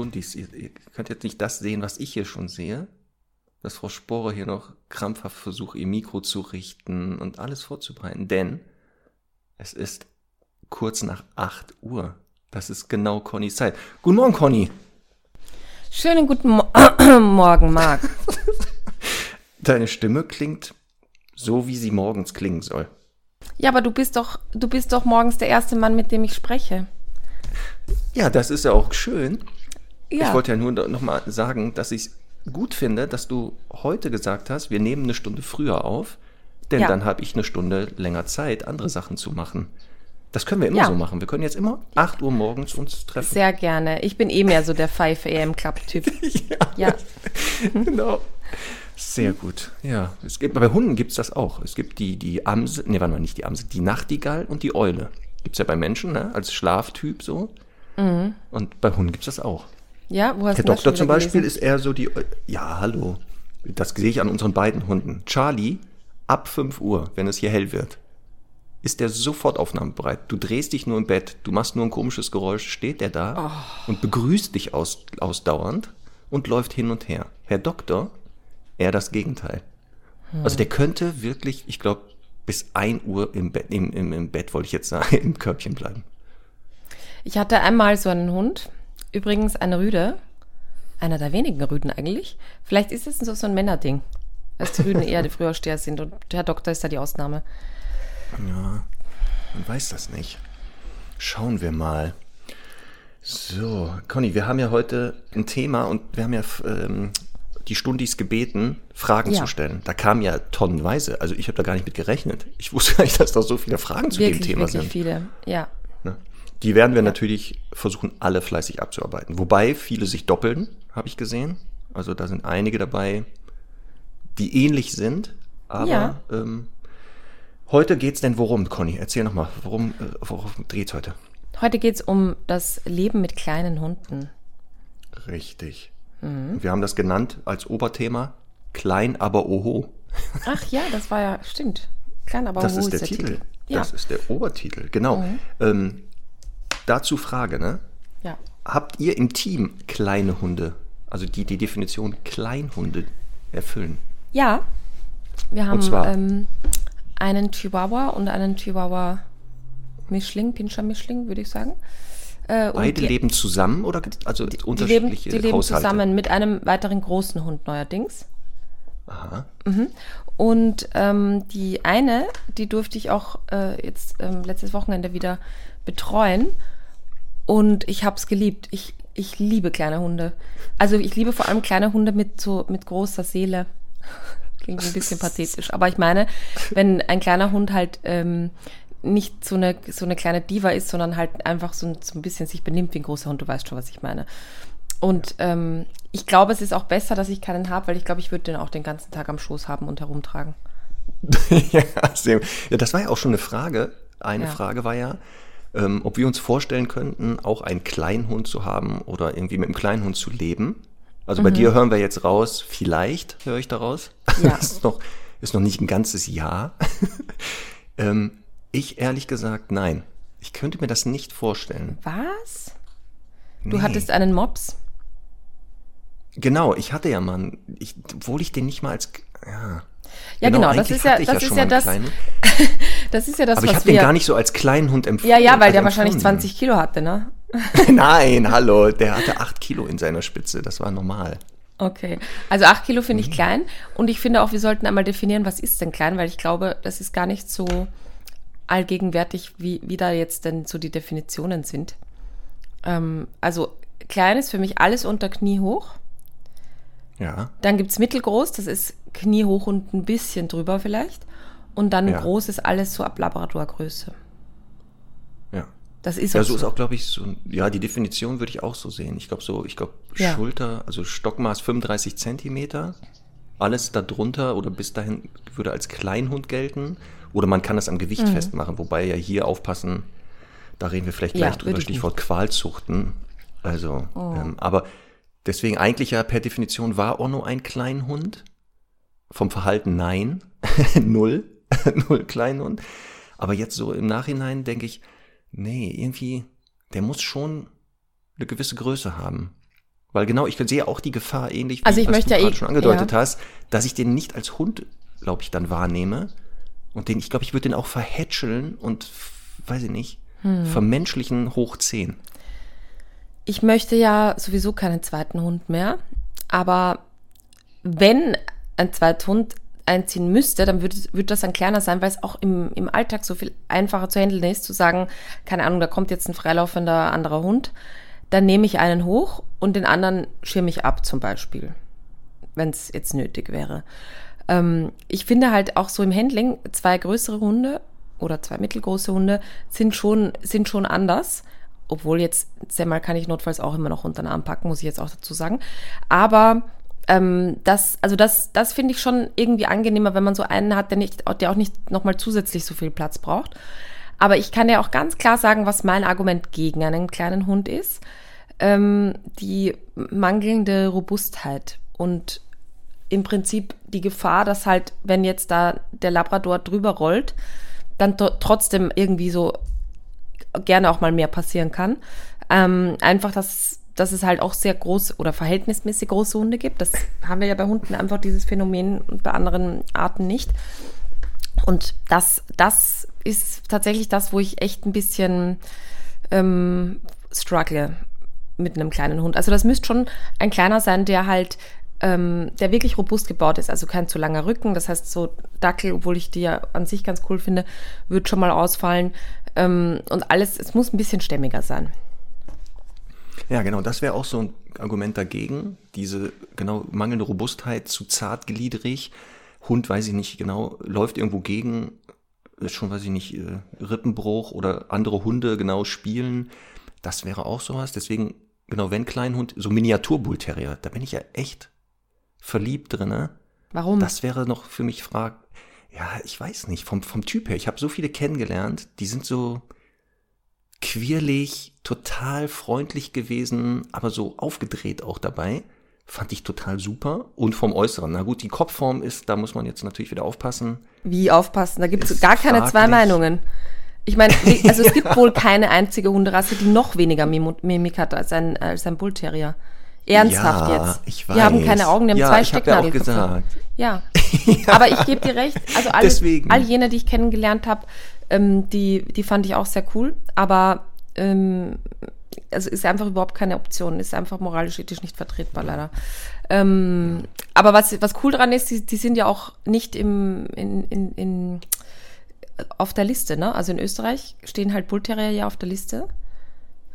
Stundis, ihr, ihr könnt jetzt nicht das sehen, was ich hier schon sehe, dass Frau Sporer hier noch krampfhaft versucht, ihr Mikro zu richten und alles vorzubereiten, denn es ist kurz nach 8 Uhr. Das ist genau Connys Zeit. Guten Morgen, Conny. Schönen guten Mo Morgen, Marc. Deine Stimme klingt so, wie sie morgens klingen soll. Ja, aber du bist doch, du bist doch morgens der erste Mann, mit dem ich spreche. Ja, das ist ja auch schön. Ja. Ich wollte ja nur nochmal sagen, dass ich es gut finde, dass du heute gesagt hast, wir nehmen eine Stunde früher auf, denn Ja. dann habe ich eine Stunde länger Zeit, andere Sachen zu machen. Das können wir immer Ja. so machen. Wir können jetzt immer 8 Uhr morgens uns treffen. Sehr gerne. Ich bin eh mehr so der 5 AM Club Typ. Ja. genau. Sehr gut. Ja, es gibt, bei Hunden gibt es das auch. Es gibt die, die Amse, nee, warte mal, nicht die Amse, die Nachtigall und die Eule. Gibt es ja bei Menschen, ne? als Schlaftyp so. Mhm. Und bei Hunden gibt es das auch. Ja, wo hast Der du das Doktor schon zum Beispiel gelesen? ist eher so die. Ja, hallo. Das sehe ich an unseren beiden Hunden. Charlie, ab 5 Uhr, wenn es hier hell wird, ist der sofort aufnahmebereit. Du drehst dich nur im Bett, du machst nur ein komisches Geräusch, steht der da Oh. und begrüßt dich aus, ausdauernd und läuft hin und her. Herr Doktor, eher das Gegenteil. Hm. Also der könnte wirklich, ich glaube, bis 1 Uhr im Bett, im, im, im Bett wollte ich jetzt sagen, im Körbchen bleiben. Ich hatte einmal so einen Hund, übrigens eine Rüde, einer der wenigen Rüden eigentlich. Vielleicht ist es so, so ein Männerding, dass die Rüden eher die Frühaufsteher sind und der Doktor ist da die Ausnahme. Ja, man weiß das nicht. Schauen wir mal. So, Conny, wir haben ja heute ein Thema und wir haben ja ähm, die Stundis gebeten, Fragen Ja. zu stellen. Da kamen ja tonnenweise. Also ich habe da gar nicht mit gerechnet. Ich wusste gar nicht, dass da so viele Fragen zu Wirklich, dem Thema wirklich sind. viele. Ja. Die werden wir natürlich versuchen, alle fleißig abzuarbeiten. Wobei viele sich doppeln, habe ich gesehen. Also da sind einige dabei, die ähnlich sind. Aber Ja. ähm, heute geht's denn worum, Conny? Erzähl nochmal, worum, äh, worum dreht's heute? Heute geht es um das Leben mit kleinen Hunden. Richtig. Mhm. Wir haben das genannt als Oberthema Klein, aber oho. Ach ja, das war ja, stimmt. Klein, aber Das hoch ist der, Titel. Ja. Das ist der Obertitel, genau. Ähm, dazu Frage, ne? ja. Habt ihr im Team kleine Hunde? Also die die Definition Kleinhunde erfüllen? Ja, wir haben ähm, einen Chihuahua und einen Chihuahua Mischling, Pinscher Mischling, würde ich sagen. Äh, Beide die, leben zusammen oder also die leben, unterschiedliche die leben Haushalte? zusammen mit einem weiteren großen Hund neuerdings. Aha. Und ähm, die eine, die durfte ich auch äh, jetzt ähm, letztes Wochenende wieder betreuen. Und ich habe es geliebt. Ich, ich liebe kleine Hunde. Also ich liebe vor allem kleine Hunde mit so mit großer Seele. Klingt ein bisschen pathetisch. Aber ich meine, wenn ein kleiner Hund halt ähm, nicht so eine, so eine kleine Diva ist, sondern halt einfach so, ein- so ein bisschen sich benimmt wie ein großer Hund, du weißt schon, was ich meine. Und ähm, ich glaube, es ist auch besser, dass ich keinen habe, weil ich glaube, ich würde den auch den ganzen Tag am Schoß haben und herumtragen. ja, das war ja auch schon eine Frage. Eine Ja. Frage war ja, ähm, ob wir uns vorstellen könnten, auch einen Kleinhund zu haben oder irgendwie mit einem Kleinhund zu leben. Also bei dir hören wir jetzt raus, vielleicht höre ich daraus. Mhm. Ja. Das ist noch, ist noch nicht ein ganzes Jahr. ähm, ich ehrlich gesagt, nein. Ich könnte mir das nicht vorstellen. Was? Du Nee. hattest einen Mops? Genau, ich hatte ja mal, ich, obwohl ich den nicht mal als, ja. Ja, genau, das eigentlich ist ja- das ist ja mal einen das. Das ist ja das, Aber ich habe den gar nicht so als kleinen Hund empfunden. ja, ja, weil also der wahrscheinlich empfunden. 20 Kilo hatte, ne? Nein, hallo, der hatte 8 Kilo in seiner Spitze, das war normal. Okay. Also 8 Kilo finde Mhm. ich klein. Und ich finde auch, wir sollten einmal definieren, was ist denn klein, weil ich glaube, das ist gar nicht so allgegenwärtig, wie, wie da jetzt denn so die Definitionen sind. Ähm, also klein ist für mich alles unter Knie hoch. Ja, Dann gibt's mittelgroß, das ist Knie hoch und ein bisschen drüber vielleicht. Und dann Ja. groß ist alles so ab Labradorgröße. ja. Das ist Ja, auch so ist auch, glaube ich, so, ja, die Definition würde ich auch so sehen. Ich glaube so, ich glaube Ja. Schulter, also Stockmaß 35 Zentimeter, alles darunter oder bis dahin würde als Kleinhund gelten. Oder man kann das am Gewicht festmachen, wobei ja hier aufpassen, da reden wir vielleicht Mhm. Ja, gleich drüber, Stichwort Qualzuchten. Also, ähm, aber deswegen eigentlich ja per Definition war Onno ein Kleinhund. Vom Verhalten nein, null, null Kleinhund. Aber jetzt so im Nachhinein denke ich, nee, irgendwie, der muss schon eine gewisse Größe haben. Weil genau, ich sehe auch die Gefahr ähnlich, wie Also ich was möchte du ja gerade eh- schon angedeutet ja. hast, dass ich den nicht als Hund, glaube ich, dann wahrnehme. Und den, ich glaube, ich würde den auch verhätscheln und, weiß ich nicht, Hm. vermenschlichen hoch 10. Ich möchte ja sowieso keinen zweiten Hund mehr, aber wenn ein zweiter Hund einziehen müsste, dann würde, würde das ein kleiner sein, weil es auch im, im Alltag so viel einfacher zu handeln ist, zu sagen, keine Ahnung, da kommt jetzt ein freilaufender anderer Hund, dann nehme ich einen hoch und den anderen schirme ich ab zum Beispiel, wenn es jetzt nötig wäre. Ähm, ich finde halt auch so im Handling, zwei größere Hunde oder zwei mittelgroße Hunde sind schon, sind schon anders. Obwohl jetzt Semmel kann ich notfalls auch immer noch unter den Arm packen, muss ich jetzt auch dazu sagen. Aber ähm, das, also das, das finde ich schon irgendwie angenehmer, wenn man so einen hat, der, nicht, der auch nicht nochmal zusätzlich so viel Platz braucht. Aber ich kann ja auch ganz klar sagen, was mein Argument gegen einen kleinen Hund ist. Ähm, die mangelnde Robustheit und im Prinzip die Gefahr, dass halt, wenn jetzt da der Labrador drüber rollt, dann tr- trotzdem irgendwie so gerne auch mal mehr passieren kann. Ähm, einfach, dass, dass es halt auch sehr groß oder verhältnismäßig große Hunde gibt. Das haben wir ja bei Hunden einfach dieses Phänomen und bei anderen Arten nicht. Und das, das ist tatsächlich das, wo ich echt ein bisschen ähm, struggle mit einem kleinen Hund. Also das müsste schon ein kleiner sein, der halt, ähm, der wirklich robust gebaut ist. Also kein zu langer Rücken. Das heißt, so Dackel, obwohl ich die ja an sich ganz cool finde, wird schon mal ausfallen. Ähm, und alles, es muss ein bisschen stämmiger sein. Ja, genau, das wäre auch so ein Argument dagegen. Diese genau mangelnde Robustheit zu zartgliedrig. Hund, weiß ich nicht genau, läuft irgendwo gegen, ist schon, weiß ich nicht, äh, Rippenbruch oder andere Hunde genau spielen. Das wäre auch sowas. Deswegen, genau, wenn Kleinhund, so Miniaturbullterrier, da bin ich ja echt verliebt drinne. Warum? Das wäre noch für mich Frag. Ja, ich weiß nicht, vom, vom Typ her. Ich habe so viele kennengelernt, die sind so quirlig, total freundlich gewesen, aber so aufgedreht auch dabei. Fand ich total super. Und vom Äußeren. Na gut, die Kopfform ist, da muss man jetzt natürlich wieder aufpassen. Wie aufpassen? Da gibt es gar keine zwei fraglich. Meinungen. Ich meine, also es gibt wohl keine einzige Hunderasse, die noch weniger Mimik hat als ein, als ein Bullterrier. Ernsthaft Ja, jetzt. ich Die haben weiß. keine Augen, die haben Ja, zwei ich hab ja auch gesagt. Ja. Aber ich gebe dir recht. Also all, Deswegen. all jene, die ich kennengelernt habe, ähm, die, die fand ich auch sehr cool. Aber ähm, also ist einfach überhaupt keine Option. Ist einfach moralisch ethisch nicht vertretbar, leider. Ähm, aber was, was cool dran ist, die, die sind ja auch nicht im, in, in, in, auf der Liste, ne? Also in Österreich stehen halt Bullterrier ja auf der Liste,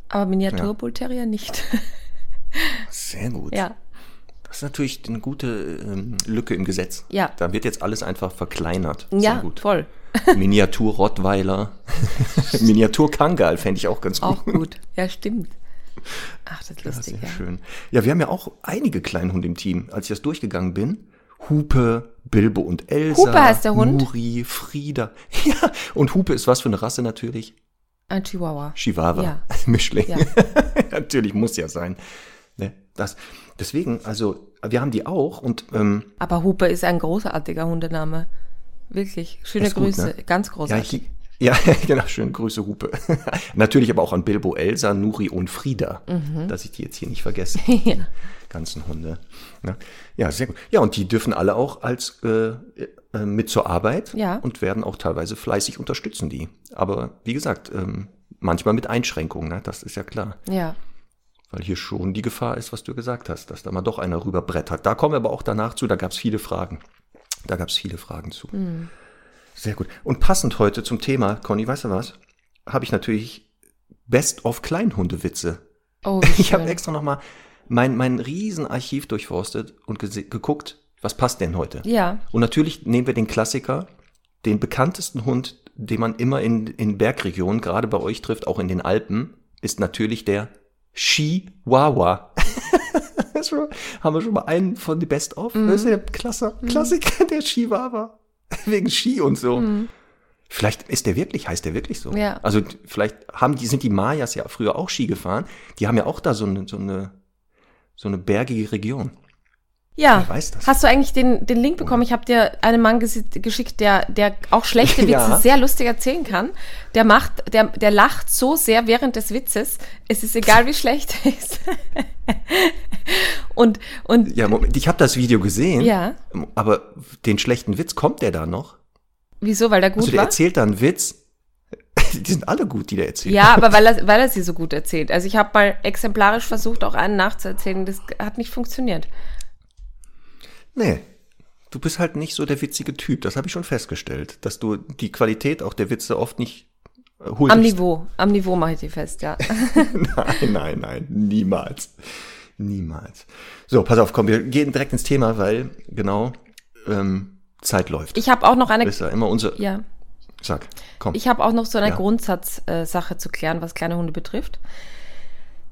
aber Miniatur-Bullterrier nicht. Sehr gut. ja. Das ist natürlich eine gute ähm, Lücke im Gesetz. Ja. Da wird jetzt alles einfach verkleinert. Sehr Ja, gut. voll. Miniatur-Rottweiler. Miniatur-Kangal fände ich auch ganz gut. Auch gut. Ja, stimmt. Ach, das ist Ja, lustig, sehr ja. schön. Ja, wir haben ja auch einige Kleinhunde im Team. Als ich das durchgegangen bin, Hupe, Bilbo und Elsa. Hupe heißt der Hund? Nuri, Frieda. Ja, und Hupe ist was für eine Rasse natürlich? Ein Chihuahua. Chihuahua. Ja. Mischling. Ja. natürlich muss ja sein. Ne, das, deswegen, also, wir haben die auch und ähm, Aber Hupe ist ein großartiger Hundename. Wirklich. Schöne Ist gut, Grüße. ne? Ganz ja, großartig. ich, ja, genau, schön, Grüße Hupe. natürlich aber auch an Bilbo, Elsa, Nuri und Frieda, dass ich die jetzt hier nicht vergesse. Mhm. ja. ganzen Hunde. Ja, ja, sehr gut. Ja, und die dürfen alle auch als äh, äh, mit zur Arbeit Ja. und werden auch teilweise fleißig unterstützen die. Aber wie gesagt, ähm, manchmal mit Einschränkungen, ne? das ist ja klar. ja. Weil hier schon die Gefahr ist, was du gesagt hast, dass da mal doch einer rüberbrettert. Da kommen wir aber auch danach zu, da gab es viele Fragen. Da gab es viele Fragen zu. Hm. Sehr gut. Und passend heute zum Thema, Conny, weißt du was? Habe ich natürlich Best of Kleinhundewitze Oh, ich habe extra nochmal mein, mein Riesenarchiv durchforstet und geguckt, was passt denn heute. Ja. Und natürlich nehmen wir den Klassiker, den bekanntesten Hund den man immer in, in Bergregionen, gerade bei euch trifft, auch in den Alpen, ist natürlich der Chihuahua. Haben wir schon mal einen von die Best-of? Das ist der Klasse, Klassiker, der Chihuahua. Wegen Ski und so. Vielleicht ist der wirklich, heißt der wirklich so. Ja. Also vielleicht haben die, sind die Mayas ja früher auch Ski gefahren. Die haben ja auch da so eine, so eine, so eine bergige Region. Ja. Wer weiß das? Hast du eigentlich den, den Link bekommen? Ich habe dir einen Mann geschickt, der, der auch schlechte Witze Ja. sehr lustig erzählen kann. Der macht, der, der lacht so sehr während des Witzes. Es ist egal, wie schlecht er ist. und, und Ja, Moment, ich habe das Video gesehen. Ja. Aber den schlechten Witz kommt der da noch? wieso? Weil der gut Also der war? erzählt da einen Witz. Die sind alle gut, die der erzählt. Ja, aber weil er, weil er sie so gut erzählt. Also ich habe mal exemplarisch versucht, auch einen nachzuerzählen. Das hat nicht funktioniert. Nee. Du bist halt nicht so der witzige Typ. Das habe ich schon festgestellt. Dass du die Qualität auch der Witze oft nicht äh, huldigst. Am Niveau. Am Niveau mache ich die fest, ja. Nein, nein, nein. Niemals. Niemals. So, pass auf, komm, wir gehen direkt ins Thema, weil genau ähm, Zeit läuft. Ich habe auch noch eine. ist ja immer unser. Ja. Sag, komm. Ich habe auch noch so eine Ja. Grundsatzsache zu klären, was kleine Hunde betrifft.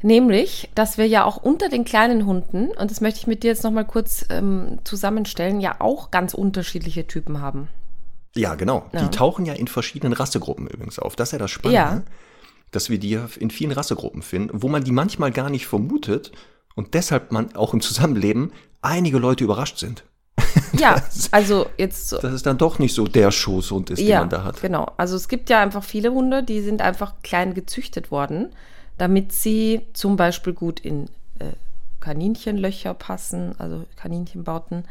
Nämlich, dass wir ja auch unter den kleinen Hunden, und das möchte ich mit dir jetzt nochmal kurz ähm, zusammenstellen, ja auch ganz unterschiedliche Typen haben. Ja, genau. Ja. Die tauchen ja in verschiedenen Rassegruppen übrigens auf. Das ist ja das Spannende. Ja. Dass wir die ja in vielen Rassegruppen finden, wo man die manchmal gar nicht vermutet und deshalb man auch im Zusammenleben einige Leute überrascht sind. Ja, also jetzt so. Dass es dann doch nicht so der Schoßhund ist, den Ja, man da hat. genau. Also es gibt ja einfach viele Hunde, die sind einfach klein gezüchtet worden, damit sie zum Beispiel gut in äh, Kaninchenlöcher passen, also Kaninchenbauten,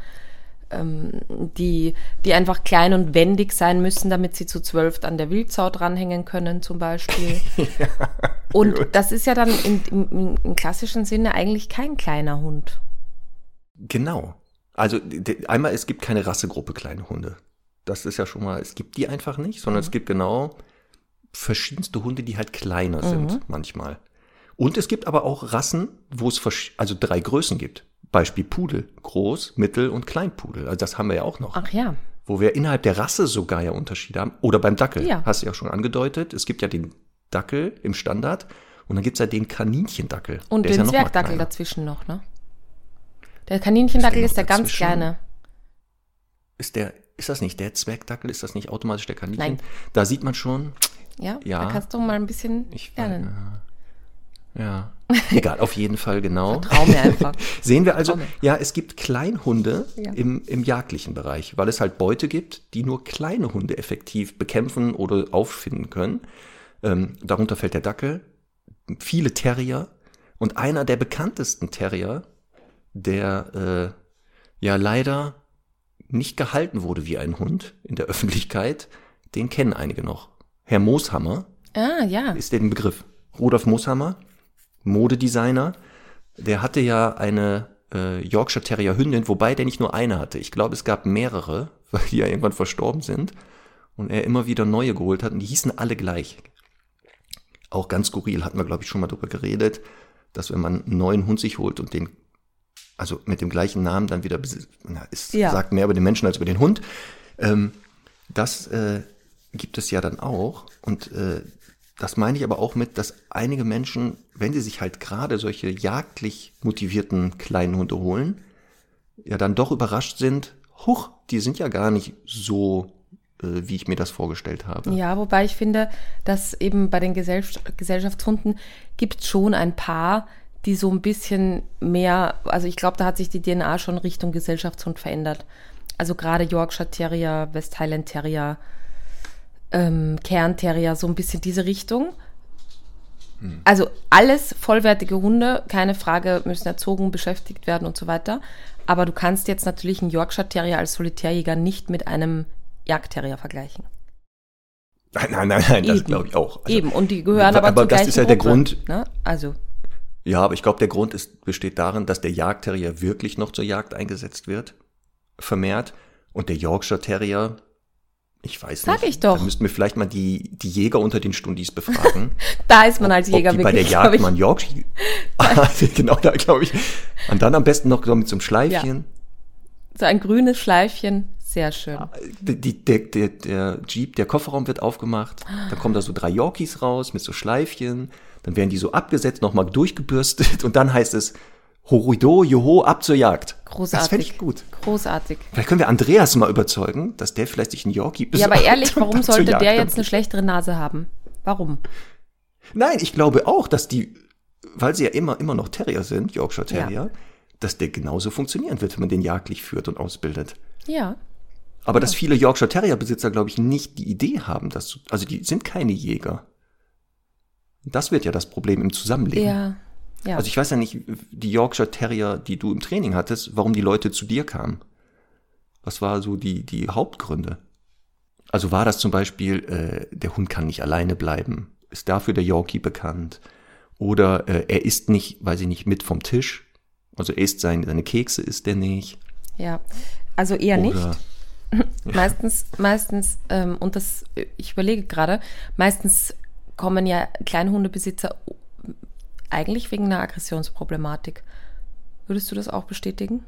ähm, die, die einfach klein und wendig sein müssen, damit sie zu zwölf an der Wildsau dranhängen können zum Beispiel. und das ist ja dann in, im, im klassischen Sinne eigentlich kein kleiner Hund. Genau. Also einmal, es gibt keine Rassegruppe kleine Hunde. Das ist ja schon mal, es gibt die einfach nicht, sondern Mhm. es gibt genau verschiedenste Hunde, die halt kleiner sind Mhm. manchmal. Und es gibt aber auch Rassen, wo es also drei Größen gibt. Beispiel Pudel, Groß, Mittel und Kleinpudel. Also das haben wir ja auch noch. Ach ja. Wo wir innerhalb der Rasse sogar ja Unterschiede haben. Oder beim Dackel. Ja. Hast du ja schon angedeutet. Es gibt ja den Dackel im Standard und dann gibt's ja den Kaninchendackel. Und Der ist den ja Zwergdackel dazwischen noch, ne? Der Kaninchendackel noch ist der ganz kleine. Ist der, ist das nicht der Zwergdackel? Ist das nicht automatisch der Kaninchen? Nein. Da sieht man schon, Ja, Ja. da kannst du mal ein bisschen ich lernen. Ja. Egal, auf jeden Fall genau. Trau mir einfach. Sehen wir also, ja, es gibt Kleinhunde Ja. im, im jagdlichen Bereich, weil es halt Beute gibt, die nur kleine Hunde effektiv bekämpfen oder auffinden können. Ähm, darunter fällt der Dackel, viele Terrier und einer der bekanntesten Terrier, der äh, ja leider nicht gehalten wurde wie ein Hund in der Öffentlichkeit, den kennen einige noch. Herr Mooshammer, Ah, ja. ist der ein Begriff. Rudolf Mooshammer, Modedesigner, der hatte ja eine äh, Yorkshire Terrier Hündin, wobei der nicht nur eine hatte. Ich glaube, es gab mehrere, weil die ja irgendwann verstorben sind und er immer wieder neue geholt hat und die hießen alle gleich. Auch ganz skurril, hatten wir, glaube ich, schon mal drüber geredet, dass wenn man einen neuen Hund sich holt und den, also mit dem gleichen Namen dann wieder besitzt, na, es Ja. sagt mehr über den Menschen als über den Hund. Ähm, das äh, gibt es ja dann auch. Und äh, das meine ich aber auch mit, dass einige Menschen, wenn sie sich halt gerade solche jagdlich motivierten kleinen Hunde holen, ja dann doch überrascht sind, huch, die sind ja gar nicht so, äh, wie ich mir das vorgestellt habe. Ja, wobei ich finde, dass eben bei den Gesell Gesellschaftshunden gibt es schon ein paar, die so ein bisschen mehr, also ich glaube, da hat sich die DNA schon Richtung Gesellschaftshund verändert. Also gerade Yorkshire Terrier, West Highland Terrier, ähm, Cairn Terrier, so ein bisschen diese Richtung. Also alles vollwertige Hunde, keine Frage, müssen erzogen, beschäftigt werden und so weiter. Aber du kannst jetzt natürlich einen Yorkshire Terrier als Solitärjäger nicht mit einem Jagdterrier vergleichen. Nein, nein, nein, nein das glaube ich auch. Also, Eben, und die gehören aber- aber, aber zur das ist ja der Gruppe, Grund- Ne? Also, Ja, aber ich glaube, der Grund ist, besteht darin, dass der Jagdterrier wirklich noch zur Jagd eingesetzt wird, vermehrt. Und der Yorkshire Terrier, ich weiß Sag nicht. ich doch. Da müssten wir vielleicht mal die, die Jäger unter den Stundis befragen. da ist man als ob Jäger die bei der wirklich, Jagd einen Yorkshire. genau, da glaube ich. Und dann am besten noch so mit so einem Schleifchen. so ein grünes Schleifchen, Sehr schön. Die, die, der, der, der Jeep, der Kofferraum wird aufgemacht, dann kommen da so drei Yorkies raus mit so Schleifchen, dann werden die so abgesetzt, nochmal durchgebürstet und dann heißt es Horido, Joho, ab zur Jagd. Großartig. Das fände ich gut. Großartig. Vielleicht können wir Andreas mal überzeugen, dass der vielleicht sich einen Yorkie Ja, besorgt. aber ehrlich, warum sollte der jetzt eine schlechtere Nase haben? Warum? Nein, ich glaube auch, dass die, weil sie ja immer, immer noch Terrier sind, Yorkshire Terrier, dass der genauso funktionieren wird, wenn man den jagdlich führt und ausbildet. Ja. Aber dass viele Yorkshire Terrier Besitzer, glaube ich, nicht die Idee haben, dass, also die sind keine Jäger. Das wird ja das Problem im Zusammenleben. Ja. Ja. Also ich weiß ja nicht, die Yorkshire Terrier, die du im Training hattest, warum die Leute zu dir kamen. Was war so die, die Hauptgründe? Also war das zum Beispiel, äh, der Hund kann nicht alleine bleiben, ist dafür der Yorkie bekannt. Oder äh, er isst nicht, weiß ich nicht, mit vom Tisch. Also er isst seine, seine Kekse, isst er nicht. ja. Also eher nicht. Oder, Meistens, meistens, ähm, und das, ich überlege gerade, meistens kommen ja Kleinhundebesitzer eigentlich wegen einer Aggressionsproblematik. Würdest du das auch bestätigen?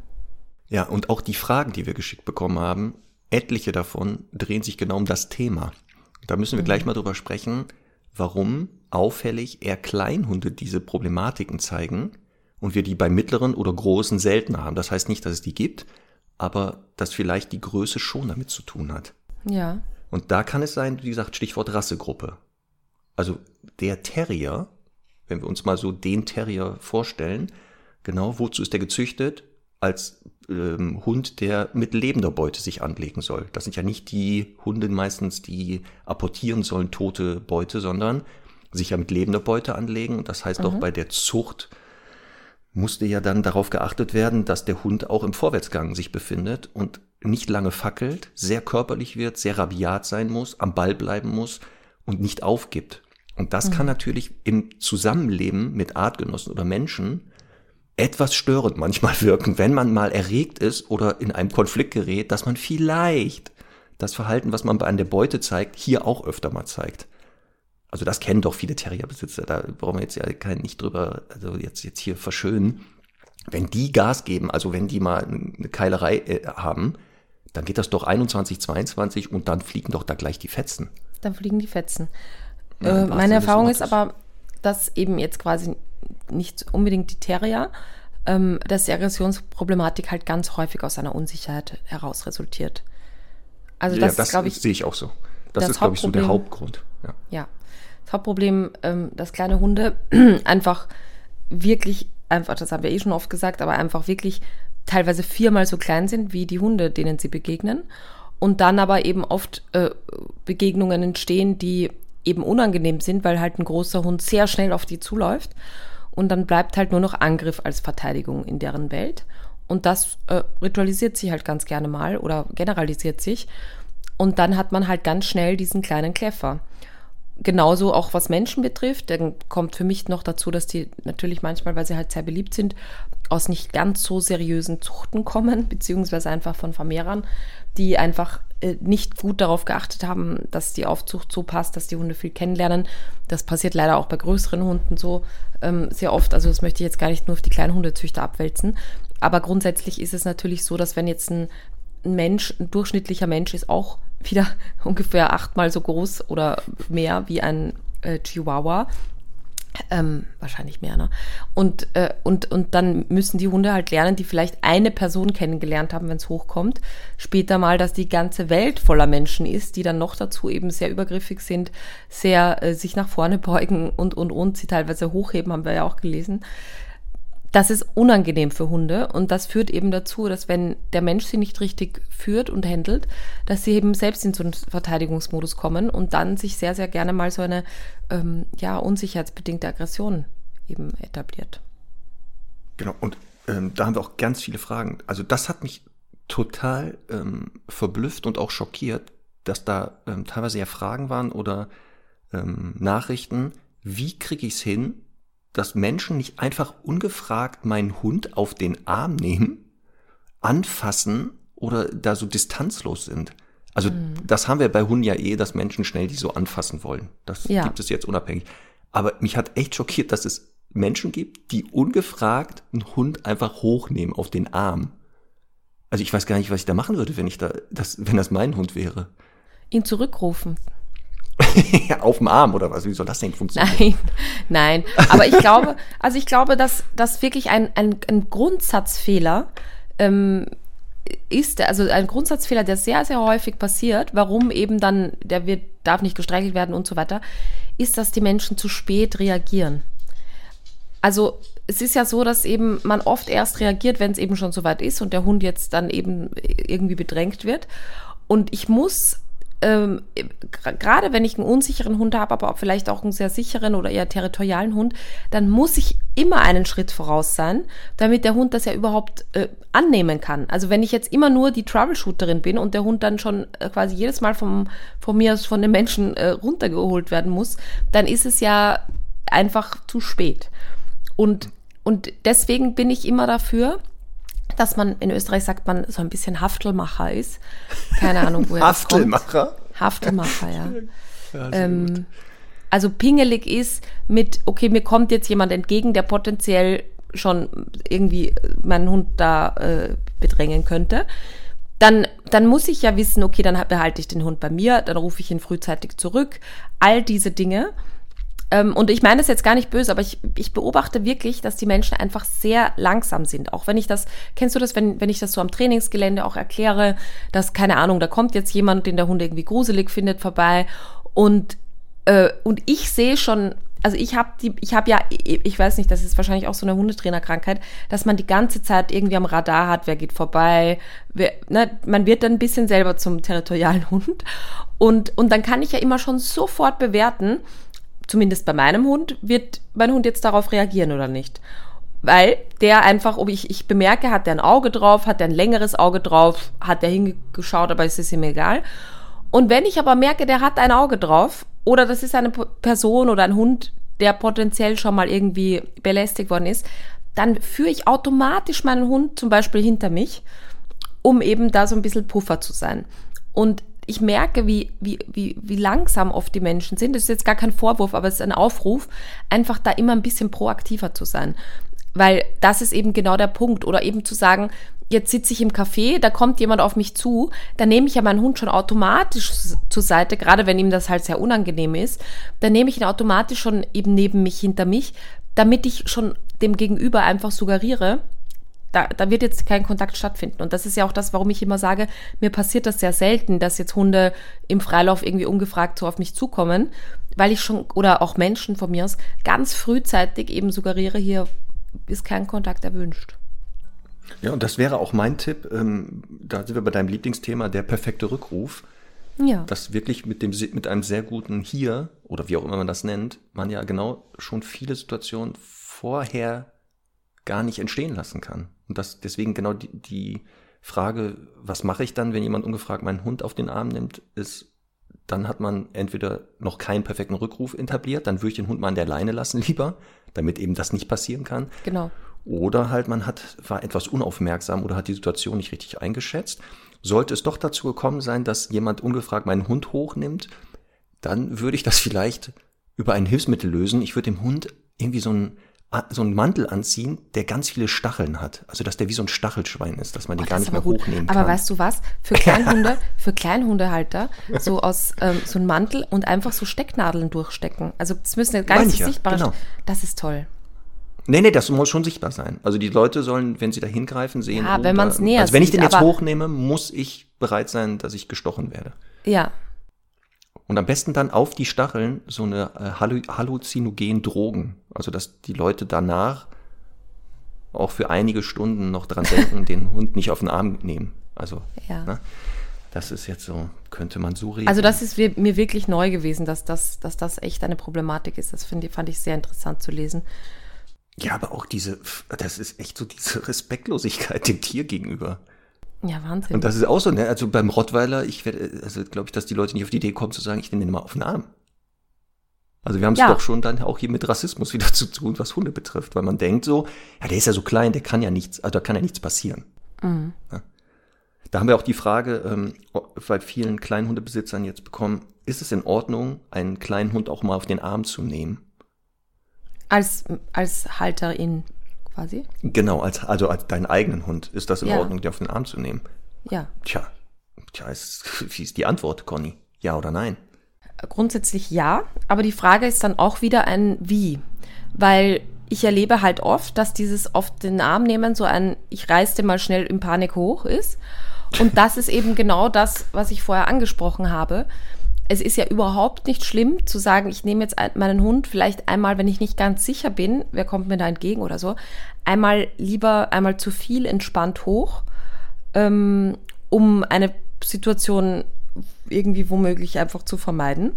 Ja, und auch die Fragen, die wir geschickt bekommen haben, etliche davon drehen sich genau um das Thema. Da müssen wir gleich mal drüber sprechen, warum auffällig eher Kleinhunde diese Problematiken zeigen und wir die bei mittleren oder großen seltener haben. Das heißt nicht, dass es die gibt, aber dass vielleicht die Größe schon damit zu tun hat. Ja. Und da kann es sein, wie gesagt, Stichwort Rassegruppe. Also der Terrier, wenn wir uns mal so den Terrier vorstellen, genau, wozu ist der gezüchtet? Als ähm, Hund, der mit lebender Beute sich anlegen soll. Das sind ja nicht die Hunde meistens, die apportieren sollen, tote Beute, sondern sich ja mit lebender Beute anlegen. Und das heißt auch bei der Zucht musste ja dann darauf geachtet werden, dass der Hund auch im Vorwärtsgang sich befindet und nicht lange fackelt, sehr körperlich wird, sehr rabiat sein muss, am Ball bleiben muss und nicht aufgibt. Und das kann natürlich im Zusammenleben mit Artgenossen oder Menschen etwas störend manchmal wirken, wenn man mal erregt ist oder in einem Konflikt gerät, dass man vielleicht das Verhalten, was man bei an der Beute zeigt, hier auch öfter mal zeigt. Also das kennen doch viele Terrierbesitzer, da brauchen wir jetzt ja kein, nicht drüber, also jetzt, jetzt hier verschönen. Wenn die Gas geben, also wenn die mal eine Keilerei äh, haben, dann geht das doch 21, 22 und dann fliegen doch da gleich die Fetzen. Dann fliegen die Fetzen. Ja, äh, meine Erfahrung ist aber, dass eben jetzt quasi nicht unbedingt die Terrier, ähm, dass die Aggressionsproblematik halt ganz häufig aus einer Unsicherheit heraus resultiert. Also das, ja, ist, glaube ich, sehe ich auch so. Das, das ist, glaube ich, so der Hauptgrund. Ja. Ja. Das Hauptproblem, ähm, dass kleine Hunde einfach wirklich, einfach, das haben wir eh schon oft gesagt, aber einfach wirklich teilweise viermal so klein sind wie die Hunde, denen sie begegnen. Und dann aber eben oft äh, Begegnungen entstehen, die eben unangenehm sind, weil halt ein großer Hund sehr schnell auf die zuläuft. Und dann bleibt halt nur noch Angriff als Verteidigung in deren Welt. Und das äh, ritualisiert sich halt ganz gerne mal oder generalisiert sich. Und dann hat man halt ganz schnell diesen kleinen Kläffer. Genauso auch was Menschen betrifft, dann kommt für mich noch dazu, dass die natürlich manchmal, weil sie halt sehr beliebt sind, aus nicht ganz so seriösen Zuchten kommen, beziehungsweise einfach von Vermehrern, die einfach äh, nicht gut darauf geachtet haben, dass die Aufzucht so passt, dass die Hunde viel kennenlernen. Das passiert leider auch bei größeren Hunden so ähm, sehr oft. Also das möchte ich jetzt gar nicht nur auf die kleinen Hundezüchter abwälzen. Aber grundsätzlich ist es natürlich so, dass wenn jetzt ein ein Mensch, ein durchschnittlicher Mensch ist auch wieder ungefähr achtmal so groß oder mehr wie ein äh, Chihuahua. Ähm, wahrscheinlich mehr, ne? Und, äh, und, und dann müssen die Hunde halt lernen, die vielleicht eine Person kennengelernt haben, wenn es hochkommt. Später mal, dass die ganze Welt voller Menschen ist, die dann noch dazu eben sehr übergriffig sind, sehr äh, sich nach vorne beugen und, und, und, sie teilweise hochheben, haben wir ja auch gelesen das ist unangenehm für Hunde und das führt eben dazu, dass wenn der Mensch sie nicht richtig führt und handelt, dass sie eben selbst in so einen Verteidigungsmodus kommen und dann sich sehr, sehr gerne mal so eine ähm, ja, unsicherheitsbedingte Aggression eben etabliert. Genau, und ähm, da haben wir auch ganz viele Fragen. Also das hat mich total ähm, verblüfft und auch schockiert, dass da ähm, teilweise ja Fragen waren oder ähm, Nachrichten, wie kriege ich es hin, dass Menschen nicht einfach ungefragt meinen Hund auf den Arm nehmen, anfassen oder da so distanzlos sind. Also das haben wir bei Hunden ja eh, dass Menschen schnell die so anfassen wollen. Das Ja. gibt es jetzt unabhängig. Aber mich hat echt schockiert, dass es Menschen gibt, die ungefragt einen Hund einfach hochnehmen auf den Arm. Also ich weiß gar nicht, was ich da machen würde, wenn ich da, das, wenn das mein Hund wäre. Ihn zurückrufen. Auf dem Arm oder was? Wie soll das denn funktionieren? Nein, nein. Aber ich glaube, also ich glaube, dass das wirklich ein, ein, ein Grundsatzfehler ähm, ist, also ein Grundsatzfehler, der sehr, sehr häufig passiert, warum eben dann, der wird, darf nicht gestreichelt werden und so weiter, ist, dass die Menschen zu spät reagieren. Also es ist ja so, dass eben man oft erst reagiert, wenn es eben schon so weit ist und der Hund jetzt dann eben irgendwie bedrängt wird. Und ich muss ähm, gerade wenn ich einen unsicheren Hund habe, aber auch vielleicht auch einen sehr sicheren oder eher territorialen Hund, dann muss ich immer einen Schritt voraus sein, damit der Hund das ja überhaupt äh, annehmen kann. Also wenn ich jetzt immer nur die Troubleshooterin bin und der Hund dann schon äh, quasi jedes Mal vom, von mir von den Menschen äh, runtergeholt werden muss, dann ist es ja einfach zu spät. Und, und deswegen bin ich immer dafür, dass man in Österreich sagt man so ein bisschen Haftelmacher ist. Keine Ahnung, woher das kommt. Haftelmacher? Haftelmacher, ja. ja ähm, also pingelig ist mit, okay, mir kommt jetzt jemand entgegen, der potenziell schon irgendwie meinen Hund da äh, bedrängen könnte. Dann, dann muss ich ja wissen, okay, dann behalte ich den Hund bei mir, dann rufe ich ihn frühzeitig zurück. All diese Dinge. Ähm, und ich meine das jetzt gar nicht böse, aber ich, ich beobachte wirklich, dass die Menschen einfach sehr langsam sind. Auch wenn ich das, kennst du das, wenn, wenn ich das so am Trainingsgelände auch erkläre, dass, keine Ahnung, da kommt jetzt jemand, den der Hund irgendwie gruselig findet, vorbei und, äh, und ich sehe schon, also ich habe die, ich habe ja, ich weiß nicht, das ist wahrscheinlich auch so eine Hundetrainerkrankheit, dass man die ganze Zeit irgendwie am Radar hat, wer geht vorbei, wer, ne, man wird dann ein bisschen selber zum territorialen Hund und, und dann kann ich ja immer schon sofort bewerten, zumindest bei meinem Hund, wird mein Hund jetzt darauf reagieren oder nicht. Weil der einfach, ob ich, ich bemerke, hat der ein Auge drauf, hat der ein längeres Auge drauf, hat der hingeschaut, aber es ist ihm egal. Und wenn ich aber merke, der hat ein Auge drauf, oder das ist eine Person oder ein Hund, der potenziell schon mal irgendwie belästigt worden ist, dann führe ich automatisch meinen Hund zum Beispiel hinter mich, um eben da so ein bisschen Puffer zu sein. Und ich merke, wie, wie, wie, wie langsam oft die Menschen sind. Das ist jetzt gar kein Vorwurf, aber es ist ein Aufruf, einfach da immer ein bisschen proaktiver zu sein. Weil das ist eben genau der Punkt. Oder eben zu sagen, jetzt sitze ich im Café, da kommt jemand auf mich zu, dann nehme ich ja meinen Hund schon automatisch zur Seite, gerade wenn ihm das halt sehr unangenehm ist, dann nehme ich ihn automatisch schon eben neben mich, hinter mich, damit ich schon dem Gegenüber einfach suggeriere, da, da wird jetzt kein Kontakt stattfinden. Und das ist ja auch das, warum ich immer sage, mir passiert das sehr selten, dass jetzt Hunde im Freilauf irgendwie ungefragt so auf mich zukommen, weil ich schon, oder auch Menschen von mir aus, ganz frühzeitig eben suggeriere, hier ist kein Kontakt erwünscht. Ja, und das wäre auch mein Tipp. Ähm, da sind wir bei deinem Lieblingsthema, der perfekte Rückruf. Ja. Dass wirklich mit, dem, mit einem sehr guten Hier oder wie auch immer man das nennt, man ja genau schon viele Situationen vorher gar nicht entstehen lassen kann. Und das deswegen genau die, die Frage, was mache ich dann, wenn jemand ungefragt meinen Hund auf den Arm nimmt, ist, dann hat man entweder noch keinen perfekten Rückruf etabliert, dann würde ich den Hund mal an der Leine lassen lieber, damit eben das nicht passieren kann. Genau. Oder halt man hat, war etwas unaufmerksam oder hat die Situation nicht richtig eingeschätzt. Sollte es doch dazu gekommen sein, dass jemand ungefragt meinen Hund hochnimmt, dann würde ich das vielleicht über ein Hilfsmittel lösen. Ich würde dem Hund irgendwie so ein so einen Mantel anziehen, der ganz viele Stacheln hat. Also dass der wie so ein Stachelschwein ist, dass man den oh, gar nicht mehr gut. hochnehmen kann. Aber weißt du was? Für Kleinhunde, für Kleinhundehalter, so aus ähm, so ein Mantel und einfach so Stecknadeln durchstecken. Also das müssen jetzt gar nicht so sichtbar genau. Das ist toll. Nee, nee, das muss schon sichtbar sein. Also die Leute sollen, wenn sie da hingreifen, sehen. Ja, oh, wenn man es näher Also wenn ich den jetzt hochnehme, muss ich bereit sein, dass ich gestochen werde. Ja, und am besten dann auf die Stacheln so eine äh, halluzinogen Drogen. Also dass die Leute danach auch für einige Stunden noch dran denken, den Hund nicht auf den Arm nehmen. Also, ja. ne? das ist jetzt so, könnte man so reden. Also das ist mir wirklich neu gewesen, dass das, dass das echt eine Problematik ist. Das find, fand ich sehr interessant zu lesen. Ja, aber auch diese, das ist echt so diese Respektlosigkeit dem Tier gegenüber. Ja, Wahnsinn. Und das ist auch so, ne? Also beim Rottweiler, ich werde, also glaube ich, dass die Leute nicht auf die Idee kommen zu sagen, ich nehme den mal auf den Arm. Also wir haben es ja. doch schon dann auch hier mit Rassismus wieder zu tun, was Hunde betrifft, weil man denkt so, ja, der ist ja so klein, der kann ja nichts, also da kann ja nichts passieren. Mhm. Ja. Da haben wir auch die Frage, ähm, bei vielen Kleinhundebesitzern jetzt bekommen, ist es in Ordnung, einen kleinen Hund auch mal auf den Arm zu nehmen? Als, als Halterin quasi. Genau, als, also als deinen eigenen Hund. Ist das in Ja. Ordnung, den auf den Arm zu nehmen? Ja. Tja, tja, ist, wie ist die Antwort, Conny? Ja oder nein? Grundsätzlich ja, aber die Frage ist dann auch wieder ein Wie. Weil ich erlebe halt oft, dass dieses oft den Arm nehmen so ein Ich reiß den mal schnell in Panik hoch ist. Und das ist eben genau das, was ich vorher angesprochen habe. Es ist ja überhaupt nicht schlimm zu sagen, ich nehme jetzt ein- meinen Hund vielleicht einmal, wenn ich nicht ganz sicher bin, wer kommt mir da entgegen oder so, einmal lieber einmal zu viel entspannt hoch, ähm, um eine Situation irgendwie womöglich einfach zu vermeiden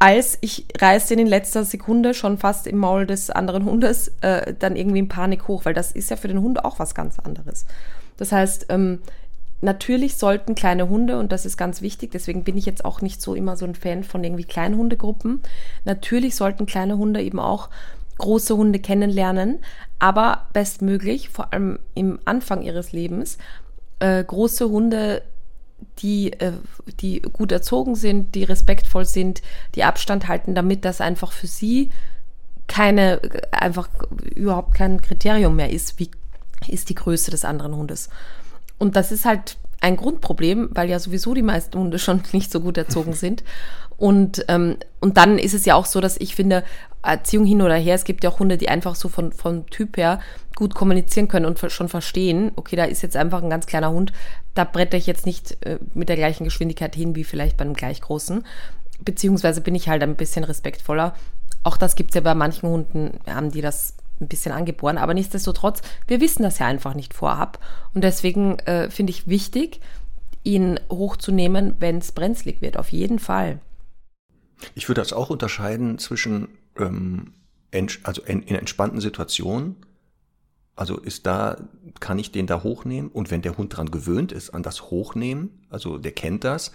als ich reiß den in letzter Sekunde schon fast im Maul des anderen Hundes äh, dann irgendwie in Panik hoch, weil das ist ja für den Hund auch was ganz anderes. Das heißt, ähm, natürlich sollten kleine Hunde, und das ist ganz wichtig, deswegen bin ich jetzt auch nicht so immer so ein Fan von irgendwie Kleinhundegruppen, natürlich sollten kleine Hunde eben auch große Hunde kennenlernen, aber bestmöglich, vor allem im Anfang ihres Lebens, äh, große Hunde die, äh, die gut erzogen sind, die respektvoll sind, die Abstand halten, damit das einfach für sie keine, einfach überhaupt kein Kriterium mehr ist, wie ist die Größe des anderen Hundes. Und das ist halt ein Grundproblem, weil ja sowieso die meisten Hunde schon nicht so gut erzogen sind. Und, ähm, und dann ist es ja auch so, dass ich finde, Erziehung hin oder her, es gibt ja auch Hunde, die einfach so von, von Typ her gut kommunizieren können und schon verstehen, okay, da ist jetzt einfach ein ganz kleiner Hund, da bretter ich jetzt nicht äh, mit der gleichen Geschwindigkeit hin wie vielleicht bei einem gleich großen. Beziehungsweise bin ich halt ein bisschen respektvoller. Auch das gibt es ja bei manchen Hunden, haben die das ein bisschen angeboren. Aber nichtsdestotrotz, wir wissen das ja einfach nicht vorab. Und deswegen äh, finde ich wichtig, ihn hochzunehmen, wenn es brenzlig wird. Auf jeden Fall. Ich würde das auch unterscheiden zwischen, ähm, also in, in entspannten Situationen. Also ist da, kann ich den da hochnehmen? Und wenn der Hund dran gewöhnt ist, an das Hochnehmen, also der kennt das,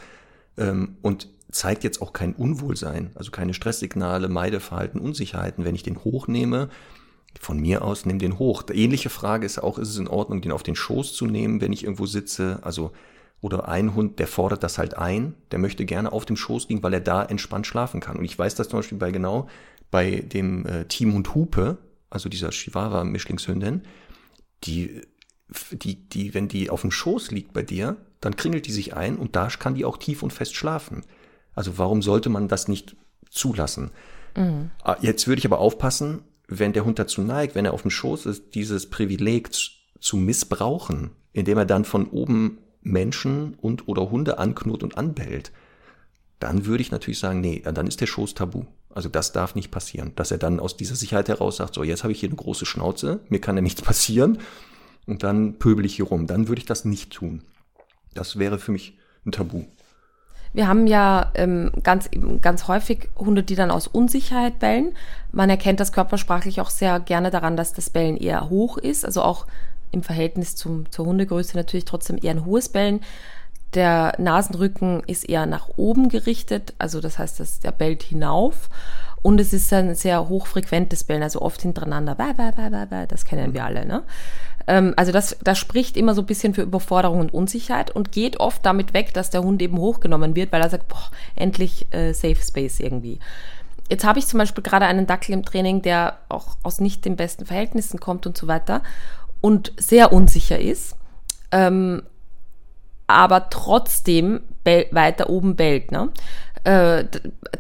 ähm, und zeigt jetzt auch kein Unwohlsein, also keine Stresssignale, Meideverhalten, Unsicherheiten, wenn ich den hochnehme, von mir aus, nimm den hoch. Ähnliche Frage ist auch, ist es in Ordnung, den auf den Schoß zu nehmen, wenn ich irgendwo sitze? Also, oder ein Hund, der fordert das halt ein, der möchte gerne auf dem Schoß liegen, weil er da entspannt schlafen kann. Und ich weiß das zum Beispiel bei genau bei dem äh, Teamhund Hupe, also dieser Chihuahua-Mischlingshündin, die, die, die, wenn die auf dem Schoß liegt bei dir, dann kringelt die sich ein und da kann die auch tief und fest schlafen. Also warum sollte man das nicht zulassen? Ah, Jetzt würde ich aber aufpassen, wenn der Hund dazu neigt, wenn er auf dem Schoß ist, dieses Privileg zu, missbrauchen, indem er dann von oben Menschen und oder Hunde anknurrt und anbellt, dann würde ich natürlich sagen, nee, dann ist der Schoß tabu. Also das darf nicht passieren, dass er dann aus dieser Sicherheit heraus sagt, so jetzt habe ich hier eine große Schnauze, mir kann ja nichts passieren und dann pöbel ich hier rum. Dann würde ich das nicht tun. Das wäre für mich ein Tabu. Wir haben ja ähm, ganz, ganz häufig Hunde, die dann aus Unsicherheit bellen. Man erkennt das körpersprachlich auch sehr gerne daran, dass das Bellen eher hoch ist, also auch im Verhältnis zum, zur Hundegröße natürlich trotzdem eher ein hohes Bellen. Der Nasenrücken ist eher nach oben gerichtet, also das heißt, dass der bellt hinauf. Und es ist ein sehr hochfrequentes Bellen, also oft hintereinander. Das kennen wir alle. Ne? Ähm, also das, das spricht immer so ein bisschen für Überforderung und Unsicherheit und geht oft damit weg, dass der Hund eben hochgenommen wird, weil er sagt, boah, endlich äh, Safe Space irgendwie. Jetzt habe ich zum Beispiel gerade einen Dackel im Training, der auch aus nicht den besten Verhältnissen kommt und so weiter und sehr unsicher ist, ähm, aber trotzdem weiter oben bellt. Ne? Äh,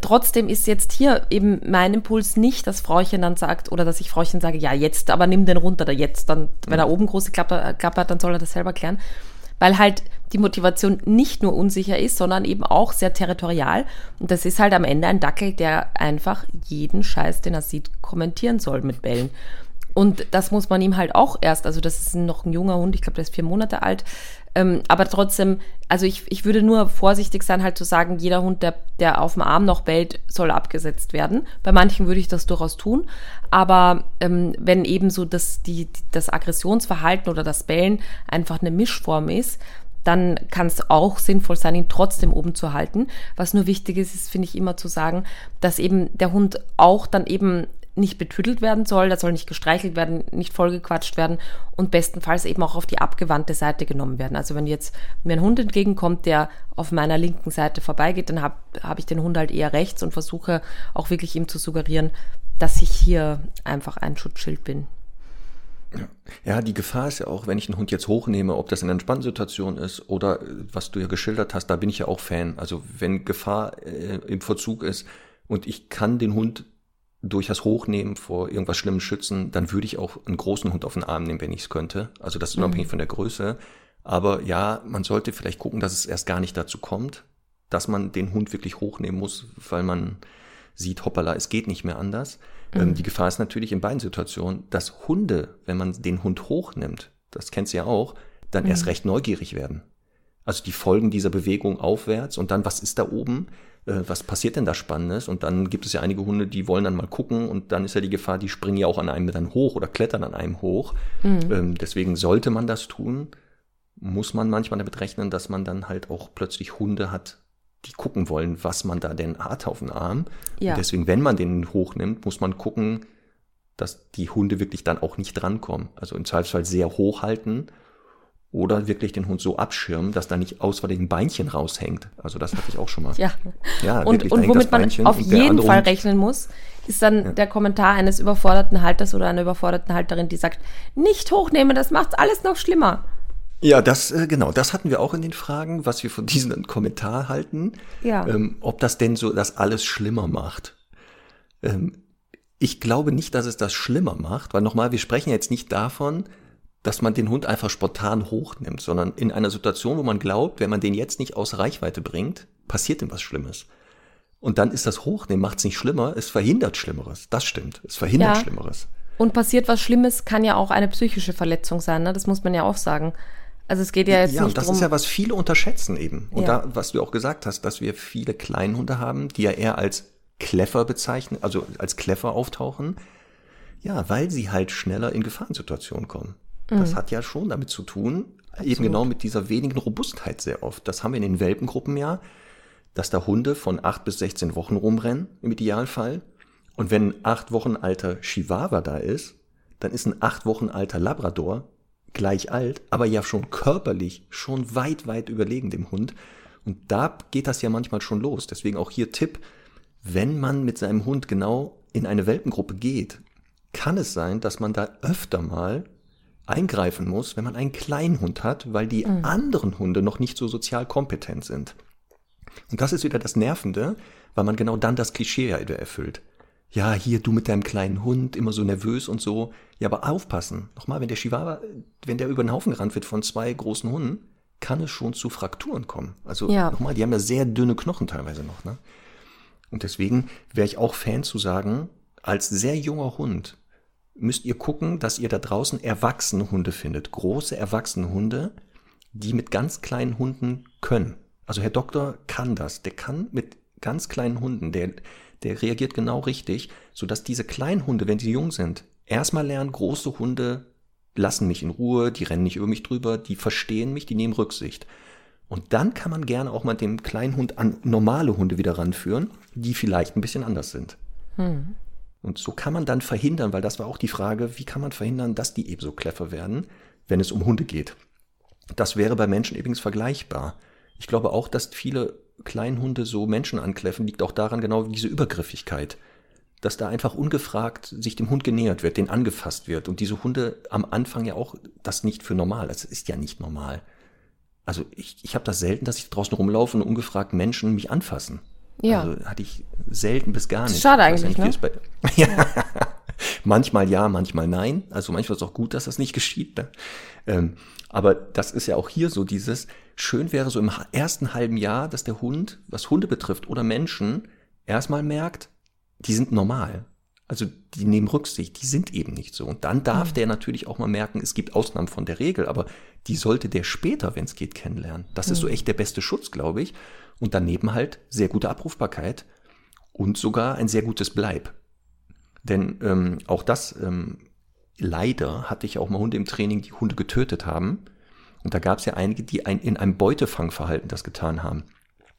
trotzdem ist jetzt hier eben mein Impuls nicht, dass Frauchen dann sagt, oder dass ich Frauchen sage, ja, jetzt, aber nimm den runter, da jetzt, dann, wenn er oben große Klappe, Klappe hat, dann soll er das selber klären. Weil halt die Motivation nicht nur unsicher ist, sondern eben auch sehr territorial. Und das ist halt am Ende ein Dackel, der einfach jeden Scheiß, den er sieht, kommentieren soll mit Bällen. Und das muss man ihm halt auch erst, also das ist noch ein junger Hund, ich glaube, der ist vier Monate alt. Ähm, aber trotzdem, also ich, ich würde nur vorsichtig sein, halt zu sagen, jeder Hund, der, der auf dem Arm noch bellt, soll abgesetzt werden. Bei manchen würde ich das durchaus tun. Aber ähm, wenn eben so das, die, das Aggressionsverhalten oder das Bellen einfach eine Mischform ist, dann kann es auch sinnvoll sein, ihn trotzdem oben zu halten. Was nur wichtig ist, ist, finde ich, immer zu sagen, dass eben der Hund auch dann eben nicht betüttelt werden soll, der soll nicht gestreichelt werden, nicht vollgequatscht werden und bestenfalls eben auch auf die abgewandte Seite genommen werden. Also wenn jetzt mir ein Hund entgegenkommt, der auf meiner linken Seite vorbeigeht, dann habe hab ich den Hund halt eher rechts und versuche auch wirklich ihm zu suggerieren, dass ich hier einfach ein Schutzschild bin. Ja, die Gefahr ist ja auch, wenn ich einen Hund jetzt hochnehme, ob das in einer entspannten Situation ist oder was du ja geschildert hast, da bin ich ja auch Fan. Also wenn Gefahr äh, im Verzug ist und ich kann den Hund durch das Hochnehmen vor irgendwas Schlimmem schützen, dann würde ich auch einen großen Hund auf den Arm nehmen, wenn ich es könnte. Also das ist unabhängig mhm. von der Größe. Aber ja, man sollte vielleicht gucken, dass es erst gar nicht dazu kommt, dass man den Hund wirklich hochnehmen muss, weil man sieht, hoppala, es geht nicht mehr anders. Ähm, mhm. die Gefahr ist natürlich in beiden Situationen, dass Hunde, wenn man den Hund hochnimmt, das kennst du ja auch, dann mhm. erst recht neugierig werden. Also die folgen dieser Bewegung aufwärts und dann, was ist da oben? Äh, was passiert denn da Spannendes? Und dann gibt es ja einige Hunde, die wollen dann mal gucken und dann ist ja die Gefahr, die springen ja auch an einem dann hoch oder klettern an einem hoch. Mhm. Ähm, deswegen sollte man das tun, muss man manchmal damit rechnen, dass man dann halt auch plötzlich Hunde hat, die gucken wollen, was man da denn hat auf dem Arm. Ja. Und deswegen, wenn man den hochnimmt, muss man gucken, dass die Hunde wirklich dann auch nicht drankommen. Also im Zweifelsfall sehr hoch halten oder wirklich den Hund so abschirmen, dass da nicht aus Versehen ein Beinchen raushängt. Also das hatte ich auch schon mal. Ja. ja und, und womit man auf jeden Fall rechnen muss, ist dann ja. der Kommentar eines überforderten Halters oder einer überforderten Halterin, die sagt, nicht hochnehmen, das macht alles noch schlimmer. Ja, das äh, genau, das hatten wir auch in den Fragen, was wir von diesem Kommentar halten. Ja. Ähm, ob das denn so das alles schlimmer macht. Ähm, ich glaube nicht, dass es das schlimmer macht, weil nochmal, wir sprechen jetzt nicht davon, dass man den Hund einfach spontan hochnimmt, sondern in einer Situation, wo man glaubt, wenn man den jetzt nicht aus Reichweite bringt, passiert ihm was Schlimmes. Und dann ist das Hochnehmen, macht es nicht schlimmer, es verhindert Schlimmeres. Das stimmt. Es verhindert ja. Schlimmeres. Und passiert was Schlimmes, kann ja auch eine psychische Verletzung sein, ne? Das muss man ja auch sagen. Also es geht ja jetzt ja, nicht das drum. ist ja was viele unterschätzen eben. Und ja. da, was du auch gesagt hast, dass wir viele Kleinhunde haben, die ja eher als clever bezeichnen, also als clever auftauchen. Ja, weil sie halt schneller in Gefahrensituationen kommen. Mhm. Das hat ja schon damit zu tun, Absolut. eben genau mit dieser wenigen Robustheit sehr oft. Das haben wir in den Welpengruppen ja, dass da Hunde von acht bis 16 Wochen rumrennen, im Idealfall. Und wenn ein acht Wochen alter Chihuahua da ist, dann ist ein acht Wochen alter Labrador gleich alt, aber ja schon körperlich schon weit, weit überlegen dem Hund. Und da geht das ja manchmal schon los. Deswegen auch hier Tipp, wenn man mit seinem Hund genau in eine Welpengruppe geht, kann es sein, dass man da öfter mal eingreifen muss, wenn man einen kleinen Hund hat, weil die mhm. anderen Hunde noch nicht so sozial kompetent sind. Und das ist wieder das Nervende, weil man genau dann das Klischee ja wieder erfüllt ja, hier du mit deinem kleinen Hund, immer so nervös und so. Ja, aber aufpassen. Nochmal, wenn der Chihuahua, wenn der über den Haufen gerannt wird von zwei großen Hunden, kann es schon zu Frakturen kommen. Also ja. nochmal, die haben ja sehr dünne Knochen teilweise noch. Ne? Und deswegen wäre ich auch Fan zu sagen, als sehr junger Hund müsst ihr gucken, dass ihr da draußen erwachsene Hunde findet. Große erwachsene Hunde, die mit ganz kleinen Hunden können. Also Herr Doktor kann das. Der kann mit ganz kleinen Hunden, der der reagiert genau richtig, sodass diese kleinen Hunde, wenn sie jung sind, erstmal lernen, große Hunde lassen mich in Ruhe, die rennen nicht über mich drüber, die verstehen mich, die nehmen Rücksicht. Und dann kann man gerne auch mal dem kleinen Hund an normale Hunde wieder ranführen, die vielleicht ein bisschen anders sind. Hm. Und so kann man dann verhindern, weil das war auch die Frage, wie kann man verhindern, dass die ebenso clever werden, wenn es um Hunde geht. Das wäre bei Menschen übrigens vergleichbar. Ich glaube auch, dass viele Kleinhunde so Menschen ankläffen, liegt auch daran genau diese Übergriffigkeit. Dass da einfach ungefragt sich dem Hund genähert wird, den angefasst wird. Und diese Hunde am Anfang ja auch das nicht für normal. Das ist ja nicht normal. Also ich, ich habe das selten, dass ich draußen rumlaufe und ungefragt Menschen mich anfassen. Ja. Also hatte ich selten bis gar nicht. Schade eigentlich, ne? Bei, ja. manchmal ja, manchmal nein. Also manchmal ist es auch gut, dass das nicht geschieht. Ne? Ähm, aber das ist ja auch hier so dieses, schön wäre so im ersten halben Jahr, dass der Hund, was Hunde betrifft oder Menschen, erstmal merkt, die sind normal. Also die nehmen Rücksicht, die sind eben nicht so. Und dann darf mhm. der natürlich auch mal merken, es gibt Ausnahmen von der Regel, aber die sollte der später, wenn es geht, kennenlernen. Das mhm. ist so echt der beste Schutz, glaube ich. Und daneben halt sehr gute Abrufbarkeit und sogar ein sehr gutes Bleib. Denn ähm, auch das ähm, leider hatte ich auch mal Hunde im Training, die Hunde getötet haben. Und da gab es ja einige, die ein, in einem Beutefangverhalten das getan haben.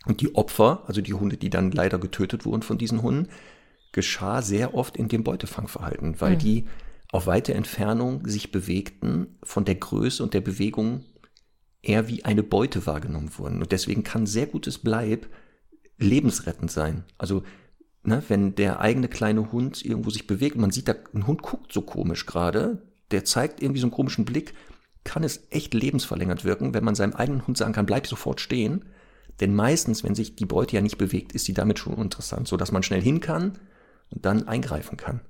Und die Opfer, also die Hunde, die dann leider getötet wurden von diesen Hunden, geschah sehr oft in dem Beutefangverhalten, weil mhm. die auf weite Entfernung sich bewegten, von der Größe und der Bewegung eher wie eine Beute wahrgenommen wurden. Und deswegen kann sehr gutes Bleib lebensrettend sein. Also ne, wenn der eigene kleine Hund irgendwo sich bewegt und man sieht, da, ein Hund guckt so komisch gerade, der zeigt irgendwie so einen komischen Blick, kann es echt lebensverlängert wirken, wenn man seinem eigenen Hund sagen kann, bleib sofort stehen. Denn meistens, wenn sich die Beute ja nicht bewegt, ist sie damit schon interessant, so dass man schnell hin kann und dann eingreifen kann.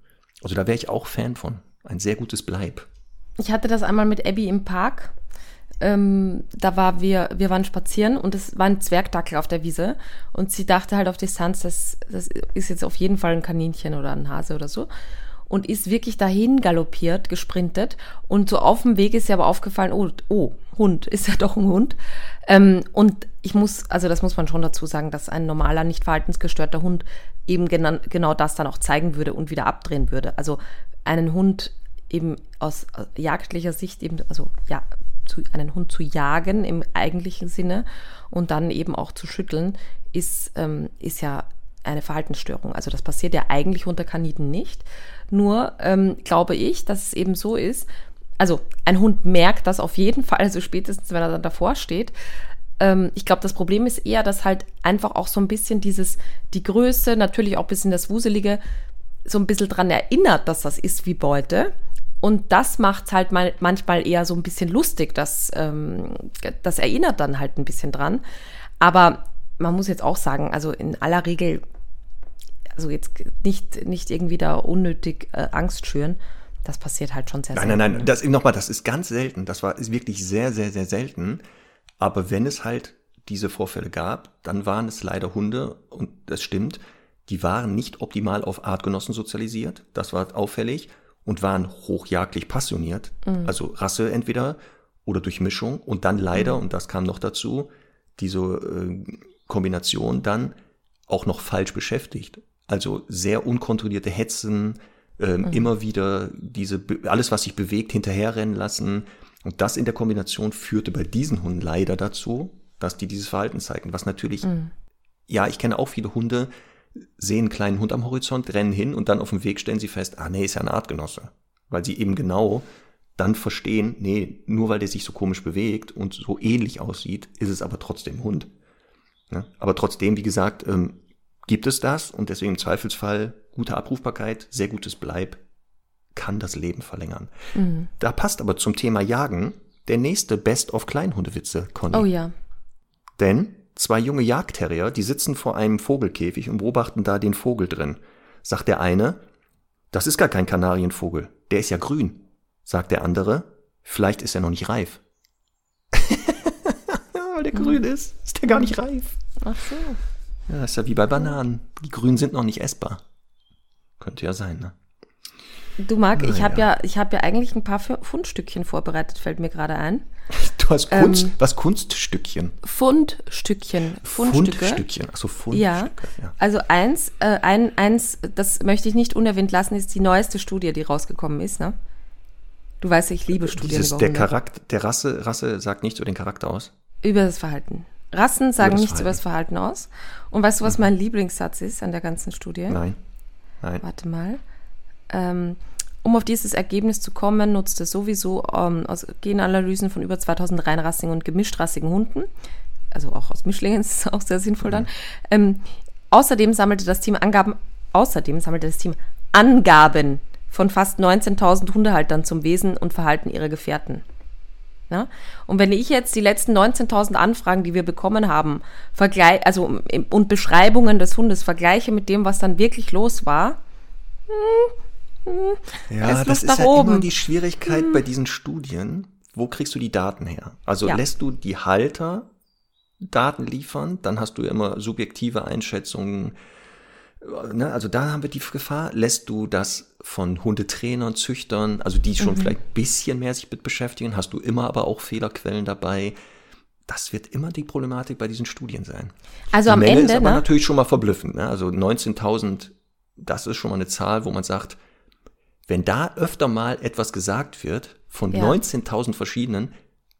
Also da wäre ich auch Fan von. Ein sehr gutes Bleib. Ich hatte das einmal mit Abby im Park. Ähm, da war wir, wir waren spazieren und es war ein Zwergdackel auf der Wiese und sie dachte halt auf Distanz, das, das ist jetzt auf jeden Fall ein Kaninchen oder ein Hase oder so und ist wirklich dahin galoppiert, gesprintet und so auf dem Weg ist ihr aber aufgefallen, oh, oh, Hund, ist ja doch ein Hund. Ähm, und ich muss, also das muss man schon dazu sagen, dass ein normaler, nicht verhaltensgestörter Hund eben genau, genau das dann auch zeigen würde und wieder abdrehen würde. Also einen Hund eben aus jagdlicher Sicht eben, also ja, zu, einen Hund zu jagen im eigentlichen Sinne und dann eben auch zu schütteln, ist, ähm, ist ja eine Verhaltensstörung. Also das passiert ja eigentlich unter Kaniden nicht. Nur ähm, glaube ich, dass es eben so ist, also ein Hund merkt das auf jeden Fall, also spätestens, wenn er dann davor steht. Ähm, ich glaube, das Problem ist eher, dass halt einfach auch so ein bisschen dieses, die Größe, natürlich auch ein bisschen das Wuselige, so ein bisschen dran erinnert, dass das ist wie Beute. Und das macht halt mal, manchmal eher so ein bisschen lustig. Das, ähm, das erinnert dann halt ein bisschen dran. Aber man muss jetzt auch sagen, also in aller Regel, also jetzt nicht, nicht irgendwie da unnötig äh, Angst schüren. Das passiert halt schon sehr nein, selten. Nein, nein, nein, das, nochmal, das ist ganz selten. Das war, ist wirklich sehr, sehr, sehr selten. Aber wenn es halt diese Vorfälle gab, dann waren es leider Hunde, und das stimmt, die waren nicht optimal auf Artgenossen sozialisiert. Das war auffällig und waren hochjagdlich passioniert, mhm. also Rasse entweder oder durch Mischung und dann leider, mhm. und das kam noch dazu, diese äh, Kombination dann auch noch falsch beschäftigt. Also sehr unkontrollierte Hetzen, äh, mhm. immer wieder diese, alles was sich bewegt, hinterherrennen lassen. Und das in der Kombination führte bei diesen Hunden leider dazu, dass die dieses Verhalten zeigen, was natürlich, mhm. ja, ich kenne auch viele Hunde, sehen einen kleinen Hund am Horizont, rennen hin und dann auf dem Weg stellen sie fest, ah nee, ist ja ein Artgenosse. Weil sie eben genau dann verstehen, nee, nur weil der sich so komisch bewegt und so ähnlich aussieht, ist es aber trotzdem Hund. Ja? Aber trotzdem, wie gesagt, ähm, gibt es das und deswegen im Zweifelsfall gute Abrufbarkeit, sehr gutes Bleib, kann das Leben verlängern. Mhm. Da passt aber zum Thema Jagen der nächste Best of Kleinhundewitze, Conny. Oh ja. Denn Zwei junge Jagdterrier, die sitzen vor einem Vogelkäfig und beobachten da den Vogel drin. Sagt der eine, das ist gar kein Kanarienvogel, der ist ja grün. Sagt der andere, vielleicht ist er noch nicht reif. Weil der grün ist, ist der gar nicht reif. Ach so. Ja, ist ja wie bei Bananen. Die grünen sind noch nicht essbar. Könnte ja sein, ne? Du Marc, ich habe ja. ja, ich habe ja eigentlich ein paar Fundstückchen vorbereitet, fällt mir gerade ein. Du hast Kunst, ähm, was Kunststückchen? Fundstückchen, Fundstücke. Fundstückchen, achso, Fundstücke. Ja. ja. Also eins, äh, ein, eins, das möchte ich nicht unerwähnt lassen, ist die neueste Studie, die rausgekommen ist. Ne? Du weißt, ich liebe Studien Dieses, Der Charakter, der Rasse, Rasse sagt nichts über den Charakter aus. Über das Verhalten. Rassen sagen über nichts Verhalten. über das Verhalten aus. Und weißt du, was mhm. mein Lieblingssatz ist an der ganzen Studie? Nein. Nein. Warte mal. Ähm, um auf dieses Ergebnis zu kommen, nutzte sowieso ähm, aus Genanalysen von über 2000 reinrassigen und gemischtrassigen Hunden, also auch aus Mischlingen ist es auch sehr sinnvoll dann. Ähm, außerdem sammelte das Team Angaben, außerdem sammelte das Team Angaben von fast 19.000 Hundehaltern zum Wesen und Verhalten ihrer Gefährten. Ja? Und wenn ich jetzt die letzten 19.000 Anfragen, die wir bekommen haben, vergleiche, also und Beschreibungen des Hundes vergleiche mit dem, was dann wirklich los war, hm, ja, das ist ja oben. immer die Schwierigkeit hm. bei diesen Studien. Wo kriegst du die Daten her? Also ja. lässt du die Halter Daten liefern, dann hast du immer subjektive Einschätzungen. Ne? Also da haben wir die Gefahr. Lässt du das von Hundetrainern, Züchtern, also die schon mhm. vielleicht ein bisschen mehr sich mit beschäftigen, hast du immer aber auch Fehlerquellen dabei. Das wird immer die Problematik bei diesen Studien sein. Also die am Menge Ende ist aber ne? natürlich schon mal verblüffend. Ne? Also 19.000, das ist schon mal eine Zahl, wo man sagt, wenn da öfter mal etwas gesagt wird von ja. 19.000 verschiedenen,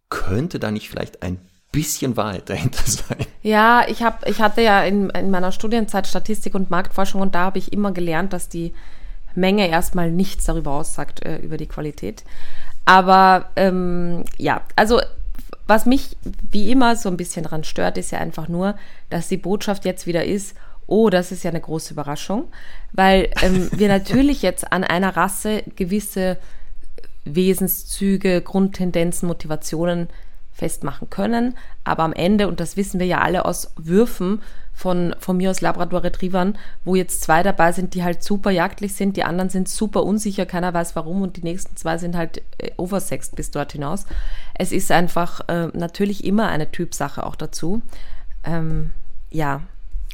könnte da nicht vielleicht ein bisschen Wahrheit dahinter sein. Ja, ich, hab, ich hatte ja in, in meiner Studienzeit Statistik und Marktforschung und da habe ich immer gelernt, dass die Menge erstmal nichts darüber aussagt, äh, über die Qualität. Aber ähm, ja, also was mich wie immer so ein bisschen daran stört, ist ja einfach nur, dass die Botschaft jetzt wieder ist, oh, das ist ja eine große Überraschung, weil ähm, wir natürlich jetzt an einer Rasse gewisse Wesenszüge, Grundtendenzen, Motivationen festmachen können. Aber am Ende, und das wissen wir ja alle aus Würfen von, von mir aus Labrador Retrievern, wo jetzt zwei dabei sind, die halt super jagdlich sind, die anderen sind super unsicher, keiner weiß warum und die nächsten zwei sind halt äh, oversext bis dort hinaus. Es ist einfach äh, natürlich immer eine Typsache auch dazu. Ähm, ja,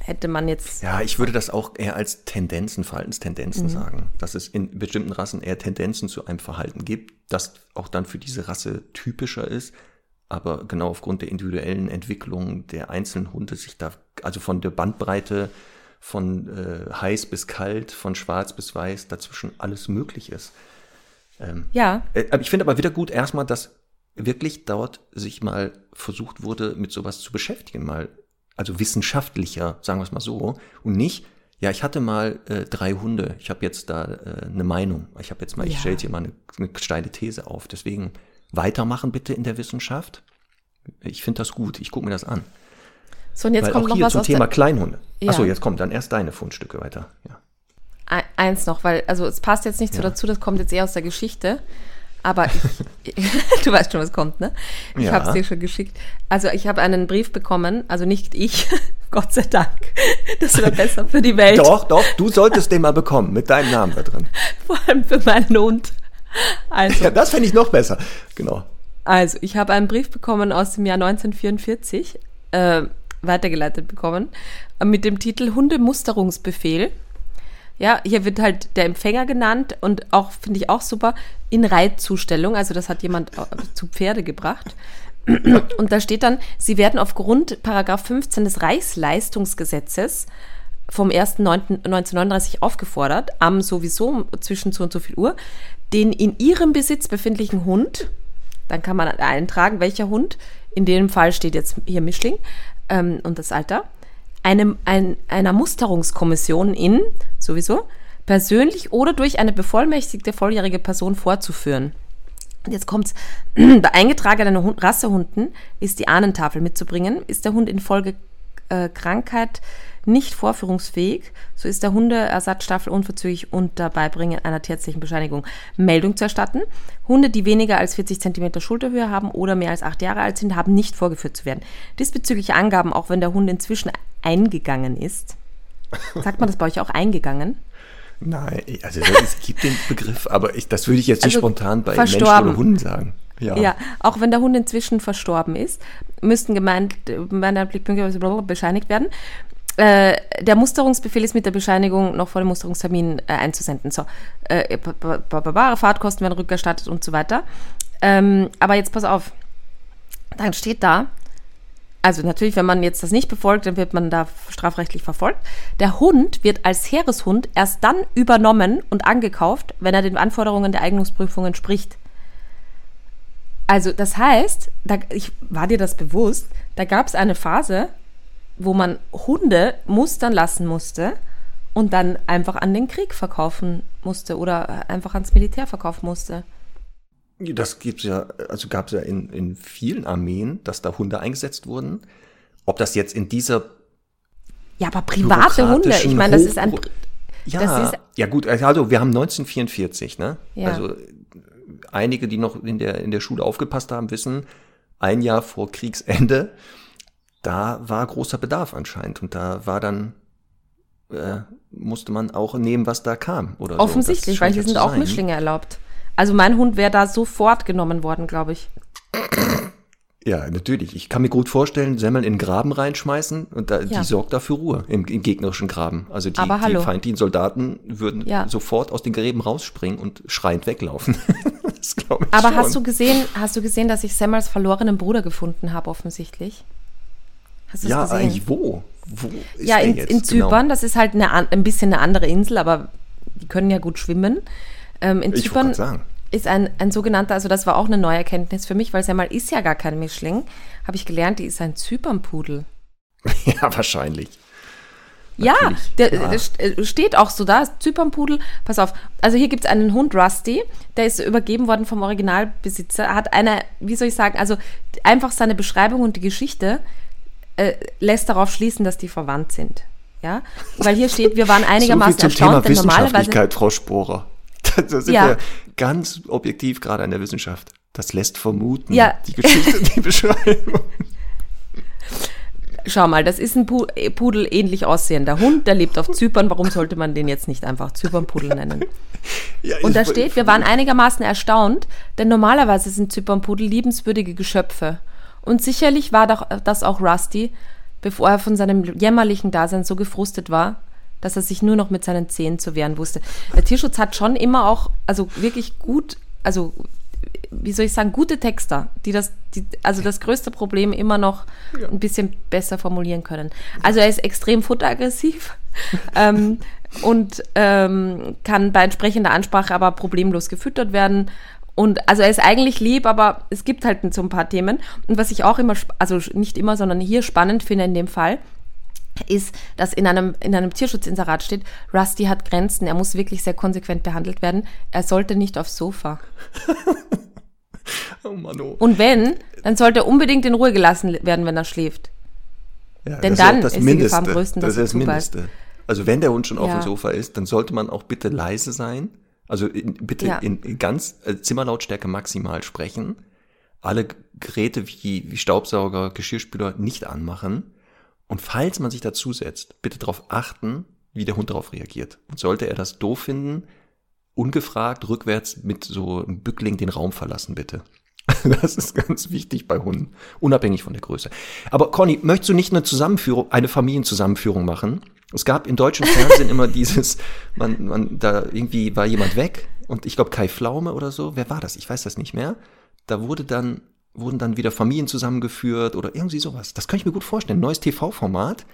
hätte man jetzt. Ja, ich würde das auch eher als Tendenzen, Verhaltenstendenzen mhm. sagen, dass es in bestimmten Rassen eher Tendenzen zu einem Verhalten gibt, das auch dann für diese Rasse typischer ist, aber genau aufgrund der individuellen Entwicklung der einzelnen Hunde sich da, also von der Bandbreite von äh, heiß bis kalt, von schwarz bis weiß, dazwischen alles möglich ist. Ähm, ja. Äh, ich finde aber wieder gut erstmal, dass wirklich dort sich mal versucht wurde, mit sowas zu beschäftigen, mal also wissenschaftlicher, sagen wir es mal so, und nicht, ja, ich hatte mal äh, drei Hunde, ich habe jetzt da äh, eine Meinung, ich habe jetzt mal, ja. ich stelle hier mal eine, eine steile These auf. Deswegen weitermachen bitte in der Wissenschaft. Ich finde das gut, ich gucke mir das an. So, und jetzt Weil kommt auch noch hier was zum Thema. Kleinhunde. Ja. Achso, jetzt kommt dann erst deine Fundstücke weiter. Ja. Eins noch, weil, also es passt jetzt nicht so Ja. dazu, das kommt jetzt eher aus der Geschichte. Aber ich, du weißt schon, was kommt, ne? Ich Ja. habe es dir schon geschickt. Also ich habe einen Brief bekommen, also nicht ich, Gott sei Dank. Das wäre besser für die Welt, Doch, doch, du solltest den mal bekommen, mit deinem Namen da drin. vor allem für meinen Hund. Also, Ja, das fände ich noch besser. Genau. also ich habe einen Brief bekommen aus dem Jahr 1944, äh, weitergeleitet bekommen, mit dem Titel Hundemusterungsbefehl. Ja, hier wird halt der Empfänger genannt und auch, finde ich auch super, in Reitzustellung. Also das hat jemand äh, zu Pferde gebracht. Und da steht dann, sie werden aufgrund Paragraph 15 des Reichsleistungsgesetzes vom 1.9.1939 aufgefordert, am sowieso zwischen so und so viel Uhr, den in ihrem Besitz befindlichen Hund, dann kann man eintragen, welcher Hund, in dem Fall steht jetzt hier Mischling ähm, und das Alter, einem, ein, einer Musterungskommission in, sowieso, persönlich oder durch eine bevollmächtigte volljährige Person vorzuführen. Und jetzt kommt's. Bei eingetragenen Hund- Rassehunden ist die Ahnentafel mitzubringen. Ist der Hund infolge äh, Krankheit nicht vorführungsfähig, so ist der Hundeersatzstaffel unverzüglich unter Beibringen einer tierärztlichen Bescheinigung Meldung zu erstatten. Hunde, die weniger als 40 cm Schulterhöhe haben oder mehr als acht Jahre alt sind, haben nicht vorgeführt zu werden. Diesbezügliche Angaben, auch wenn der Hund inzwischen eingegangen ist. Sagt man das bei euch auch eingegangen? Nein, also es gibt den Begriff, aber ich, das würde ich jetzt nicht Also, spontan bei Menschen oder Hunden sagen. Ja. Ja, auch wenn der Hund inzwischen verstorben ist, müssten gemeint, meiner Blickpunkte bescheinigt werden. Äh, der Musterungsbefehl ist mit der Bescheinigung noch vor dem Musterungstermin äh, einzusenden. So, äh, Fahrtkosten werden rückerstattet und so weiter. Ähm, aber jetzt pass auf. Dann steht da, also natürlich, wenn man jetzt das nicht befolgt, dann wird man da strafrechtlich verfolgt. Der Hund wird als Heereshund erst dann übernommen und angekauft, wenn er den Anforderungen der Eignungsprüfung entspricht. Also das heißt, da, ich, war dir das bewusst, da gab es eine Phase, wo man Hunde mustern lassen musste und dann einfach an den Krieg verkaufen musste oder einfach ans Militär verkaufen musste. Das gibt's ja, also gab es ja in, in vielen Armeen, dass da Hunde eingesetzt wurden. Ob das jetzt in dieser Ja, aber private Hunde, ich meine, das ist ein... Ja, das ist- ja gut, also wir haben 1944, ne? Ja. Also einige, die noch in der, in der Schule aufgepasst haben, wissen, ein Jahr vor Kriegsende, da war großer Bedarf anscheinend und da war dann, äh, musste man auch nehmen, was da kam oder Offensichtlich, so. weil hier sind auch sein. Mischlinge erlaubt. Also mein Hund wäre da sofort genommen worden, glaube ich. Ja, natürlich. Ich kann mir gut vorstellen, Semmeln in den Graben reinschmeißen und da, Ja. die sorgt dafür Ruhe im, im gegnerischen Graben. Also die, Aber die hallo. feindlichen Soldaten würden Ja. sofort aus den Gräben rausspringen und schreiend weglaufen. das glaube ich Aber schon. hast du gesehen, hast du gesehen, dass ich Semmels verlorenen Bruder gefunden habe, offensichtlich? Hast du Ja, gesehen? eigentlich wo? Wo ist ja, in, jetzt? in Zypern, Genau. das ist halt eine, ein bisschen eine andere Insel, aber die können ja gut schwimmen. Ähm, in Ich Zypern ist ein, ein sogenannter, also das war auch eine neue Erkenntnis für mich, weil Semmel ist ja gar kein Mischling, habe ich gelernt, die ist ein Zypernpudel. Ja, wahrscheinlich. Ja, Natürlich, der, ja. der äh, steht auch so da, Zypernpudel. Pass auf, also hier gibt es einen Hund, Rusty, der ist übergeben worden vom Originalbesitzer, hat eine, wie soll ich sagen, also einfach seine Beschreibung und die Geschichte äh, lässt darauf schließen, dass die verwandt sind. Ja, weil hier steht, wir waren So viel einigermaßen zum Thema erstaunt, normalerweise, Wissenschaftlichkeit, Frau Sporer. da sind Ja. wir ganz objektiv gerade an der Wissenschaft. Das lässt vermuten, Ja. die Geschichte, die Beschreibung. Schau mal, das ist ein äh, Pudel ähnlich aussehender Hund, der lebt auf Zypern. Warum sollte man den jetzt nicht einfach Zypernpudel nennen? Ja, Und da steht, wir waren einigermaßen erstaunt, denn normalerweise sind Zypernpudel liebenswürdige Geschöpfe. Und sicherlich war doch das auch Rusty, bevor er von seinem jämmerlichen Dasein so gefrustet war, dass er sich nur noch mit seinen Zähnen zu wehren wusste. Der Tierschutz hat schon immer auch, also wirklich gut, also wie soll ich sagen, gute Texter, die das, die, also das größte Problem immer noch ein bisschen besser formulieren können. Also er ist extrem futteraggressiv ähm, und ähm, kann bei entsprechender Ansprache aber problemlos gefüttert werden. Und also er ist eigentlich lieb, aber es gibt halt so ein paar Themen. Und was ich auch immer, also nicht immer, sondern hier spannend finde in dem Fall, ist, dass in einem, in einem Tierschutzinserat steht, Rusty hat Grenzen, er muss wirklich sehr konsequent behandelt werden, er sollte nicht aufs Sofa. Oh Mann, oh. Und wenn, dann sollte er unbedingt in Ruhe gelassen werden, wenn er schläft. Ja, Denn dann ist die Mindeste. Gefahr am größten, dass das ist das. Mindeste. Also wenn der Hund schon auf Ja. dem Sofa ist, dann sollte man auch bitte leise sein. Also in, bitte Ja. in ganz äh, Zimmerlautstärke maximal sprechen. Alle Geräte wie, wie Staubsauger, Geschirrspüler nicht anmachen. Und falls man sich dazusetzt, bitte darauf achten, wie der Hund darauf reagiert. Und sollte er das doof finden, ungefragt rückwärts mit so einem Bückling den Raum verlassen, bitte. Das ist ganz wichtig bei Hunden, unabhängig von der Größe. Aber Conny, möchtest du nicht eine Zusammenführung, eine Familienzusammenführung machen? Es gab im deutschen Fernsehen immer dieses, man, man, da irgendwie war jemand weg und ich glaube Kai Pflaume oder so, wer war das? Ich weiß das nicht mehr. Da wurde dann, wurden dann wieder Familien zusammengeführt oder irgendwie sowas. Das kann ich mir gut vorstellen. Neues TV-Format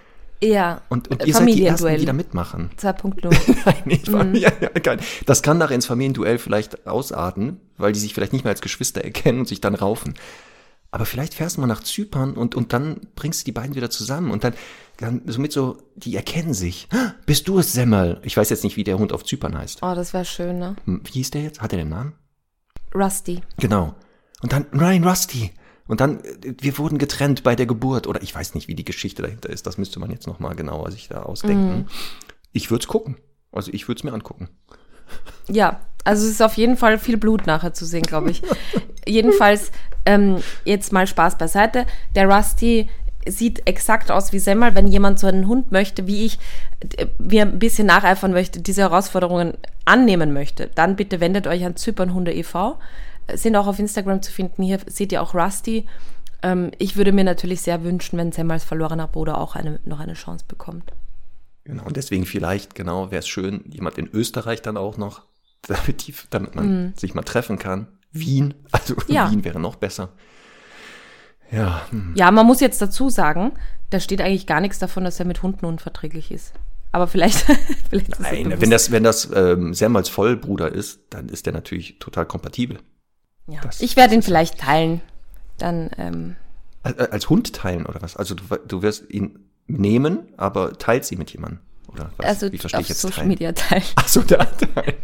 Ja. und, und äh, ihr seid die Ersten, die da mitmachen. 2.0. Nein, nicht Mhm. ja, ja, geil. Das kann nachher ins Familienduell vielleicht ausarten, weil die sich vielleicht nicht mehr als Geschwister erkennen und sich dann raufen. Aber vielleicht fährst du mal nach Zypern und, und dann bringst du die beiden wieder zusammen und dann, dann somit so, die erkennen sich. "Ah, Bist du es, Semmel? Ich weiß jetzt nicht, wie der Hund auf Zypern heißt. Oh, das wäre schön, ne? Hm, Wie hieß der jetzt? Hat er den Namen? Rusty. Genau. Und dann Ryan Rusty. Und dann, äh, wir wurden getrennt bei der Geburt. Oder ich weiß nicht, wie die Geschichte dahinter ist. Das müsste man jetzt nochmal genauer sich da ausdenken. Ich würde es gucken. Also ich würde es mir angucken. Ja, also es ist auf jeden Fall viel Blut nachher zu sehen, glaube ich. Jedenfalls, ähm, jetzt mal Spaß beiseite. Der Rusty sieht exakt aus wie Semmel, wenn jemand so einen Hund möchte, wie ich, äh, mir ein bisschen nacheifern möchte, diese Herausforderungen annehmen möchte, dann bitte wendet euch an Zypernhunde e.V. Sind auch auf Instagram zu finden. Hier seht ihr auch Rusty. Ähm, ich würde mir natürlich sehr wünschen, wenn Semmels verlorener Bruder auch eine, noch eine Chance bekommt. Genau, und deswegen vielleicht, genau, wäre es schön, jemand in Österreich dann auch noch, damit, die, damit man sich mal treffen kann. Wien, also Ja. Wien wäre noch besser. Ja, hm. Ja, man muss jetzt dazu sagen, da steht eigentlich gar nichts davon, dass er mit Hunden unverträglich ist. Aber vielleicht, vielleicht Nein, wenn das, wenn das ähm, Semmels Vollbruder ist, dann ist der natürlich total kompatibel. Ja. das- Ich werde ihn vielleicht teilen. Dann, ähm, Als, Hund teilen oder was? Also du, du wirst ihn nehmen, aber teilst ihn mit jemandem. Oder was? also Wie verstehe auf ich jetzt Social teilen? Media teilen. Ach so, der Teil.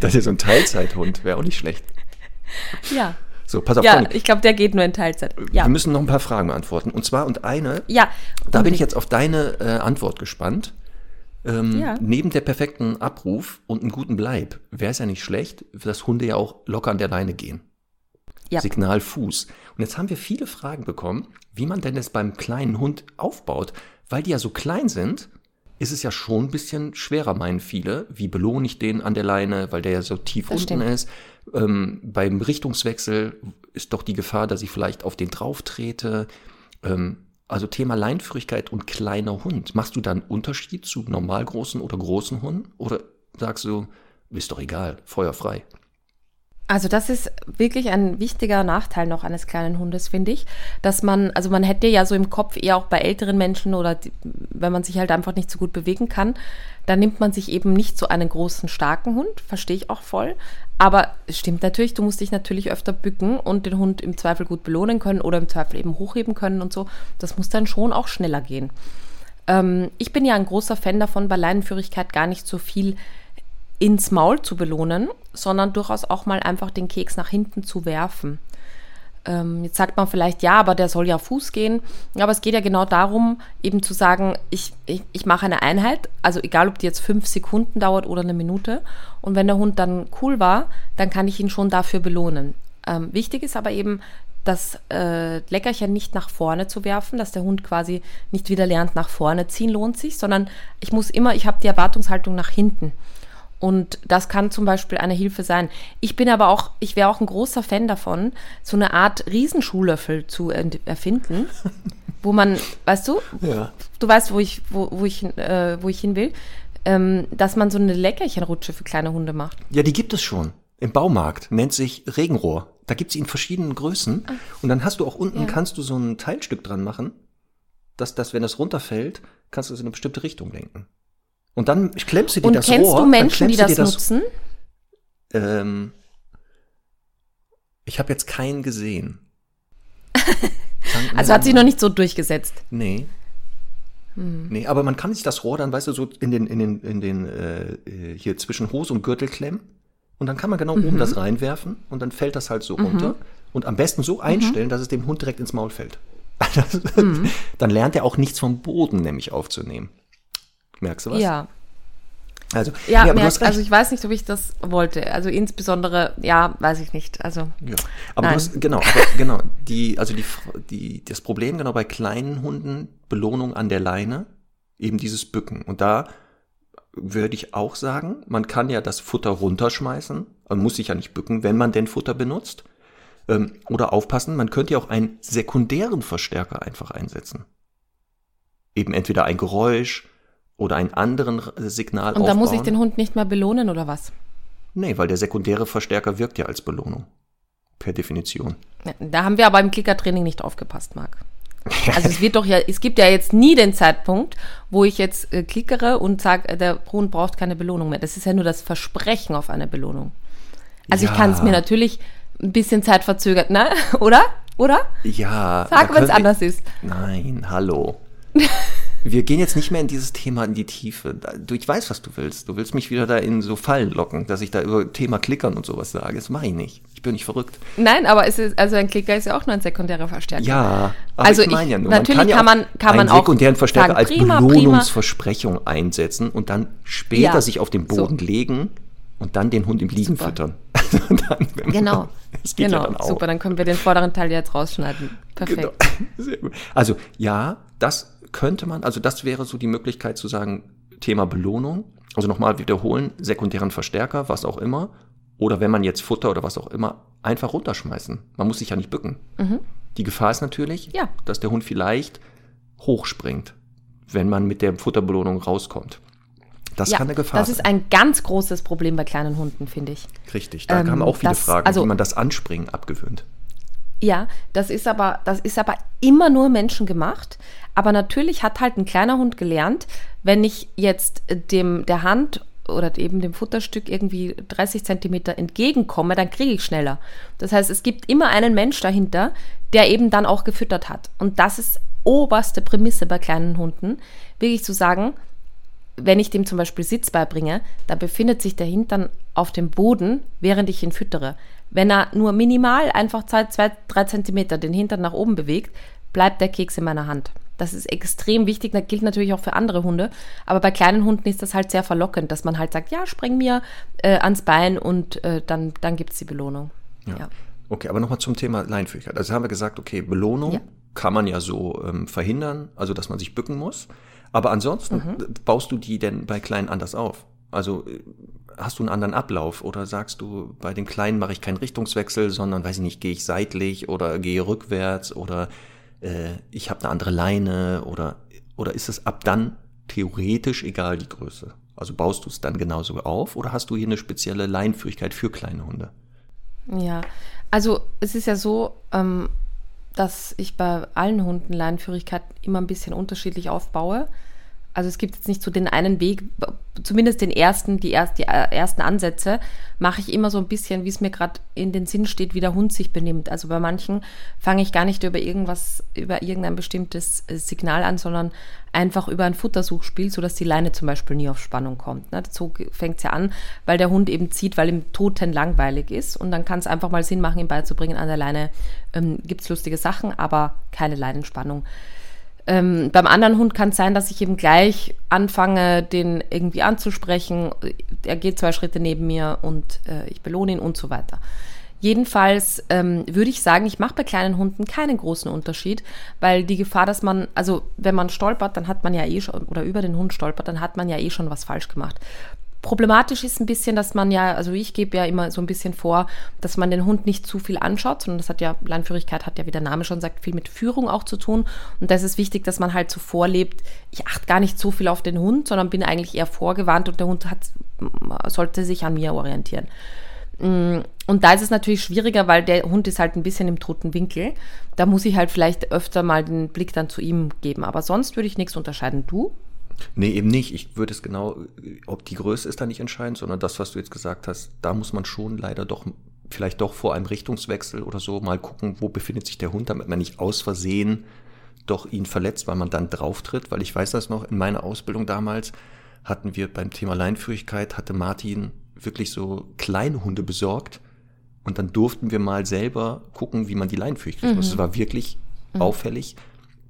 Das ist so ein Teilzeithund, wäre auch nicht schlecht. Ja, So, pass auf, ja ich glaube, der geht nur in Teilzeit. Ja, Wir müssen noch ein paar Fragen beantworten. Und zwar, und eine, ja. da bin ich jetzt auf deine äh, Antwort gespannt. Ähm, Ja. Neben der perfekten Abruf und einem guten Bleib wäre es ja nicht schlecht, dass Hunde ja auch locker an der Leine gehen. Ja. Signal Fuß. Und jetzt haben wir viele Fragen bekommen, wie man denn das beim kleinen Hund aufbaut. Weil die ja so klein sind, ist es ja schon ein bisschen schwerer, meinen viele. Wie belohne ich den an der Leine, weil der ja so tief Das unten stimmt. ist. Ähm, beim Richtungswechsel ist doch die Gefahr, dass ich vielleicht auf den drauf trete. Ähm, also Thema Leinführigkeit und kleiner Hund. Machst du da einen Unterschied zu normal großen oder großen Hunden? Oder sagst du, ist doch egal, feuerfrei? Also das ist wirklich ein wichtiger Nachteil noch eines kleinen Hundes, finde ich, dass man, also man hätte ja so im Kopf eher auch bei älteren Menschen oder die, wenn man sich halt einfach nicht so gut bewegen kann, dann nimmt man sich eben nicht so einen großen, starken Hund, verstehe ich auch voll. Aber es stimmt natürlich, du musst dich natürlich öfter bücken und den Hund im Zweifel gut belohnen können oder im Zweifel eben hochheben können und so. Das muss dann schon auch schneller gehen. Ähm, ich bin ja ein großer Fan davon, bei Leinenführigkeit gar nicht so viel ins Maul zu belohnen, sondern durchaus auch mal einfach den Keks nach hinten zu werfen. ähm, jetzt sagt man vielleicht, ja, aber der soll ja Fuß gehen. Aber es geht ja genau darum, eben zu sagen, ich, ich, ich mache eine Einheit, also egal, ob die jetzt fünf Sekunden dauert oder eine Minute. Und wenn der Hund dann cool war, dann kann ich ihn schon dafür belohnen. Ähm, wichtig ist aber eben, das äh, Leckerchen nicht nach vorne zu werfen, dass der Hund quasi nicht wieder lernt, nach vorne ziehen lohnt sich, sondern ich muss immer, ich habe die Erwartungshaltung nach hinten. Und das kann zum Beispiel eine Hilfe sein. Ich bin aber auch, ich wäre auch ein großer Fan davon, so eine Art Riesenschuhlöffel zu erfinden, wo man, weißt du, ja. du weißt, wo ich, wo, wo ich, äh, wo ich hin will, ähm, dass man so eine Leckerchenrutsche für kleine Hunde macht. Ja, die gibt es schon. Im Baumarkt nennt sich Regenrohr. Da gibt es in verschiedenen Größen. Ach. Und dann hast du auch unten, ja. kannst du so ein Teilstück dran machen, dass, dass wenn das runterfällt, kannst du es in eine bestimmte Richtung lenken. Und dann klemmst du dir Und das kennst Rohr. du Menschen, die das, das nutzen? Ähm, ich habe jetzt keinen gesehen. also hat sich noch nicht so durchgesetzt. Nee. Hm. Nee, aber man kann sich das Rohr dann, weißt du, so in den, in den, in den, äh, hier zwischen Hose und Gürtel klemmen. Und dann kann man genau mhm. oben das reinwerfen und dann fällt das halt so mhm. runter. Und am besten so einstellen, mhm. dass es dem Hund direkt ins Maul fällt. Mhm. dann lernt er auch nichts vom Boden nämlich aufzunehmen. Merkst du was? Ja. Also, ja, nee, merk, also ich weiß nicht, ob ich das wollte. Also insbesondere, ja, weiß ich nicht. Also, ja. Aber nein. du hast, genau, aber genau, die, also die, die, das Problem genau bei kleinen Hunden, Belohnung an der Leine, eben dieses Bücken. Und da würde ich auch sagen, man kann ja das Futter runterschmeißen, man muss sich ja nicht bücken, wenn man denn Futter benutzt. Ähm, oder aufpassen, man könnte ja auch einen sekundären Verstärker einfach einsetzen. Eben entweder ein Geräusch, oder einen anderen Signal Und da muss ich den Hund nicht mehr belohnen oder was? Nee, weil der sekundäre Verstärker wirkt ja als Belohnung. Per Definition. Da haben wir aber im Klickertraining nicht aufgepasst, Marc. Also es wird doch ja, es gibt ja jetzt nie den Zeitpunkt, wo ich jetzt äh, klickere und sage, äh, der Hund braucht keine Belohnung mehr. Das ist ja nur das Versprechen auf eine Belohnung. Also ja. ich kann es mir natürlich ein bisschen Zeit verzögert, ne? Oder? Oder? Ja. Sag, wenn es anders ist. Nein, hallo. wir gehen jetzt nicht mehr in dieses Thema in die Tiefe. Du, ich weiß, was du willst. Du willst mich wieder da in so Fallen locken, dass ich da über Thema Klickern und sowas sage. Das mache ich nicht. Ich bin nicht verrückt. Nein, aber es ist, also ein Klicker ist ja auch nur ein sekundärer Verstärker. Ja, aber also ich meine ja nur, natürlich man kann, kann man, kann man einen sekundären Verstärker sagen, als prima, Belohnungsversprechung prima. einsetzen und dann später ja, sich auf den Boden so. legen und dann den Hund im Liegen Super. füttern. dann, genau. Das geht genau. Ja dann auch. Super, dann können wir den vorderen Teil jetzt rausschneiden. Perfekt. Genau. Sehr gut. Also ja, das könnte man, also das wäre so die Möglichkeit zu sagen, Thema Belohnung, also nochmal wiederholen, sekundären Verstärker, was auch immer, oder wenn man jetzt Futter oder was auch immer, einfach runterschmeißen. Man muss sich ja nicht bücken. Mhm. Die Gefahr ist natürlich, ja. dass der Hund vielleicht hochspringt, wenn man mit der Futterbelohnung rauskommt. Das ja, kann eine Gefahr sein. Das ist ein ganz großes Problem bei kleinen Hunden, finde ich. Richtig, da ähm, kamen auch viele das, Fragen, also, wie man das Anspringen abgewöhnt. Ja, das ist aber, das ist aber immer nur menschengemacht. Aber natürlich hat halt ein kleiner Hund gelernt, wenn ich jetzt dem der Hand oder eben dem Futterstück irgendwie 30 Zentimeter entgegenkomme, dann kriege ich schneller. Das heißt, es gibt immer einen Mensch dahinter, der eben dann auch gefüttert hat. Und das ist oberste Prämisse bei kleinen Hunden, wirklich zu sagen, wenn ich dem zum Beispiel Sitz beibringe, da befindet sich der Hintern auf dem Boden, während ich ihn füttere. Wenn er nur minimal einfach zwei, zwei, drei Zentimeter den Hintern nach oben bewegt, bleibt der Keks in meiner Hand. Das ist extrem wichtig, das gilt natürlich auch für andere Hunde, aber bei kleinen Hunden ist das halt sehr verlockend, dass man halt sagt, ja, spring mir äh, ans Bein und äh, dann, dann gibt es die Belohnung. Ja. ja. Okay, aber nochmal zum Thema Leinführigkeit. Also haben wir gesagt, okay, Belohnung ja. kann man ja so ähm, verhindern, also dass man sich bücken muss. Aber ansonsten mhm. baust du die denn bei Kleinen anders auf? Also äh, hast du einen anderen Ablauf oder sagst du, bei den Kleinen mache ich keinen Richtungswechsel, sondern weiß ich nicht, gehe ich seitlich oder gehe rückwärts oder äh, ich habe eine andere Leine oder, oder ist es ab dann theoretisch egal die Größe? Also baust du es dann genauso auf oder hast du hier eine spezielle Leinführigkeit für kleine Hunde? Ja, also es ist ja so, ähm, dass ich bei allen Hunden Leinführigkeit immer ein bisschen unterschiedlich aufbaue. Also es gibt jetzt nicht so den einen Weg, zumindest den ersten, die, erst, die äh, ersten Ansätze, mache ich immer so ein bisschen, wie es mir gerade in den Sinn steht, wie der Hund sich benimmt. Also bei manchen fange ich gar nicht über irgendwas, über irgendein bestimmtes äh, Signal an, sondern einfach über ein Futtersuchspiel, sodass die Leine zum Beispiel nie auf Spannung kommt. Ne? So fängt es ja an, weil der Hund eben zieht, weil ihm toten langweilig ist. Und dann kann es einfach mal Sinn machen, ihm beizubringen, an der Leine ähm, gibt es lustige Sachen, aber keine Leinenspannung. Ähm, beim anderen Hund kann es sein, dass ich eben gleich anfange, den irgendwie anzusprechen. Er geht zwei Schritte neben mir und äh, ich belohne ihn und so weiter. Jedenfalls ähm, würde ich sagen, ich mache bei kleinen Hunden keinen großen Unterschied, weil die Gefahr, dass man, also wenn man stolpert, dann hat man ja eh schon, oder über den Hund stolpert, dann hat man ja eh schon was falsch gemacht. Problematisch ist ein bisschen, dass man ja, also ich gebe ja immer so ein bisschen vor, dass man den Hund nicht zu viel anschaut, sondern das hat ja, Leinführigkeit hat ja, wie der Name schon sagt, viel mit Führung auch zu tun. Und das ist wichtig, dass man halt so vorlebt, ich achte gar nicht so viel auf den Hund, sondern bin eigentlich eher vorgewarnt und der Hund hat, sollte sich an mir orientieren. Mm, und da ist es natürlich schwieriger, weil der Hund ist halt ein bisschen im toten Winkel. Da muss ich halt vielleicht öfter mal den Blick dann zu ihm geben. Aber sonst würde ich nichts unterscheiden. Du? Nee, eben nicht. Ich würde es genau, ob die Größe ist da nicht entscheidend, sondern das, was du jetzt gesagt hast, da muss man schon leider doch vielleicht doch vor einem Richtungswechsel oder so mal gucken, wo befindet sich der Hund, damit man nicht aus Versehen doch ihn verletzt, weil man dann drauf tritt. Weil ich weiß das noch, in meiner Ausbildung damals hatten wir beim Thema Leinführigkeit, hatte Martin wirklich so kleine Hunde besorgt und dann durften wir mal selber gucken, wie man die Leinführigkeit mhm. muss. Es war wirklich mhm. auffällig,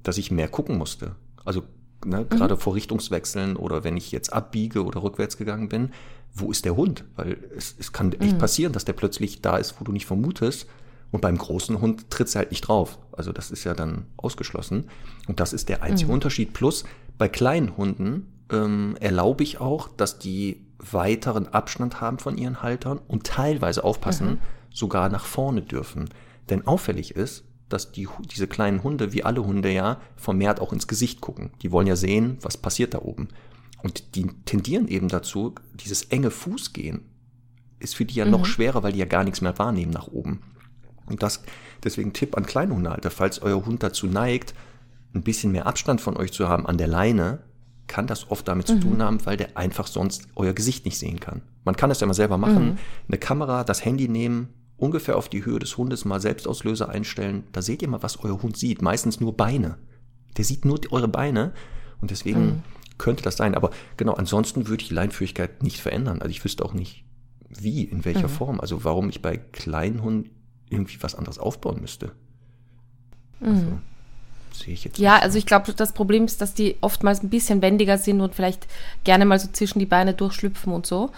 dass ich mehr gucken musste. Also ne, mhm. gerade vor Richtungswechseln oder wenn ich jetzt abbiege oder rückwärts gegangen bin, wo ist der Hund? Weil es, es kann echt mhm. passieren, dass der plötzlich da ist, wo du nicht vermutest. Und beim großen Hund tritt er halt nicht drauf. Also das ist ja dann ausgeschlossen. Und das ist der einzige mhm. Unterschied. Plus bei kleinen Hunden ähm, erlaube ich auch, dass die weiteren Abstand haben von ihren Haltern und teilweise aufpassen, mhm. sogar nach vorne dürfen. Denn auffällig ist, dass die, diese kleinen Hunde, wie alle Hunde ja, vermehrt auch ins Gesicht gucken. Die wollen ja sehen, was passiert da oben. Und die tendieren eben dazu, dieses enge Fußgehen ist für die ja mhm. noch schwerer, weil die ja gar nichts mehr wahrnehmen nach oben. Und das, deswegen Tipp an Kleinhundehalter, falls euer Hund dazu neigt, ein bisschen mehr Abstand von euch zu haben an der Leine, kann das oft damit mhm. zu tun haben, weil der einfach sonst euer Gesicht nicht sehen kann. Man kann das ja mal selber machen. Mhm. Eine Kamera, das Handy nehmen, ungefähr auf die Höhe des Hundes mal Selbstauslöser einstellen. Da seht ihr mal, was euer Hund sieht. Meistens nur Beine. Der sieht nur eure Beine und deswegen mhm. könnte das sein. Aber genau, ansonsten würde ich die Leinführigkeit nicht verändern. Also ich wüsste auch nicht, wie, in welcher mhm. Form. Also warum ich bei kleinen Hunden irgendwie was anderes aufbauen müsste. Mhm. Also, sehe ich jetzt. Ja, also ich glaube, das Problem ist, dass die oftmals ein bisschen wendiger sind und vielleicht gerne mal so zwischen die Beine durchschlüpfen und so.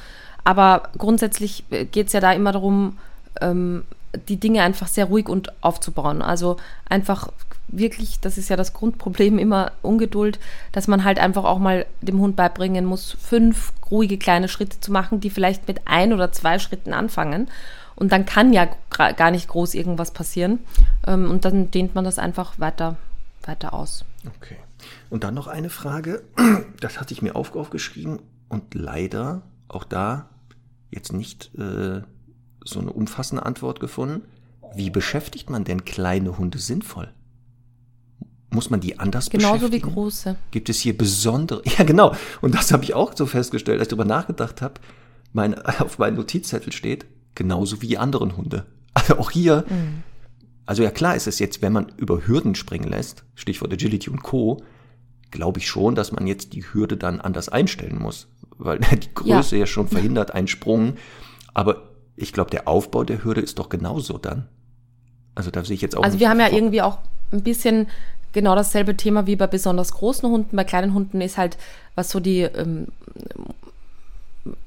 Aber grundsätzlich äh, geht es ja da immer darum, ähm, die Dinge einfach sehr ruhig und aufzubauen. Also einfach wirklich, das ist ja das Grundproblem, immer Ungeduld, dass man halt einfach auch mal dem Hund beibringen muss, fünf ruhige kleine Schritte zu machen, die vielleicht mit ein oder zwei Schritten anfangen. Und dann kann ja gar nicht groß irgendwas passieren. Ähm, und dann dehnt man das einfach weiter, weiter aus. Okay. Und dann noch eine Frage, das hatte ich mir aufgeschrieben und leider auch da jetzt nicht äh, so eine umfassende Antwort gefunden. Wie beschäftigt man denn kleine Hunde sinnvoll? Muss man die anders Genauso beschäftigen? wie große. Gibt es hier besondere? Ja, genau. Und das habe ich auch so festgestellt, als ich darüber nachgedacht habe. Mein, auf meinem Notizzettel steht, genauso wie die anderen Hunde. Also auch hier. Mhm. Also ja klar ist es jetzt, wenn man über Hürden springen lässt, Stichwort Agility und Co., glaube ich schon, dass man jetzt die Hürde dann anders einstellen muss. Weil die Größe ja, ja schon verhindert einen Sprung. Aber ich glaube, der Aufbau der Hürde ist doch genauso dann. Also da sehe ich jetzt auch. Also wir haben ja irgendwie auch ein bisschen genau dasselbe Thema wie bei besonders großen Hunden. Bei kleinen Hunden ist halt, was so die ähm,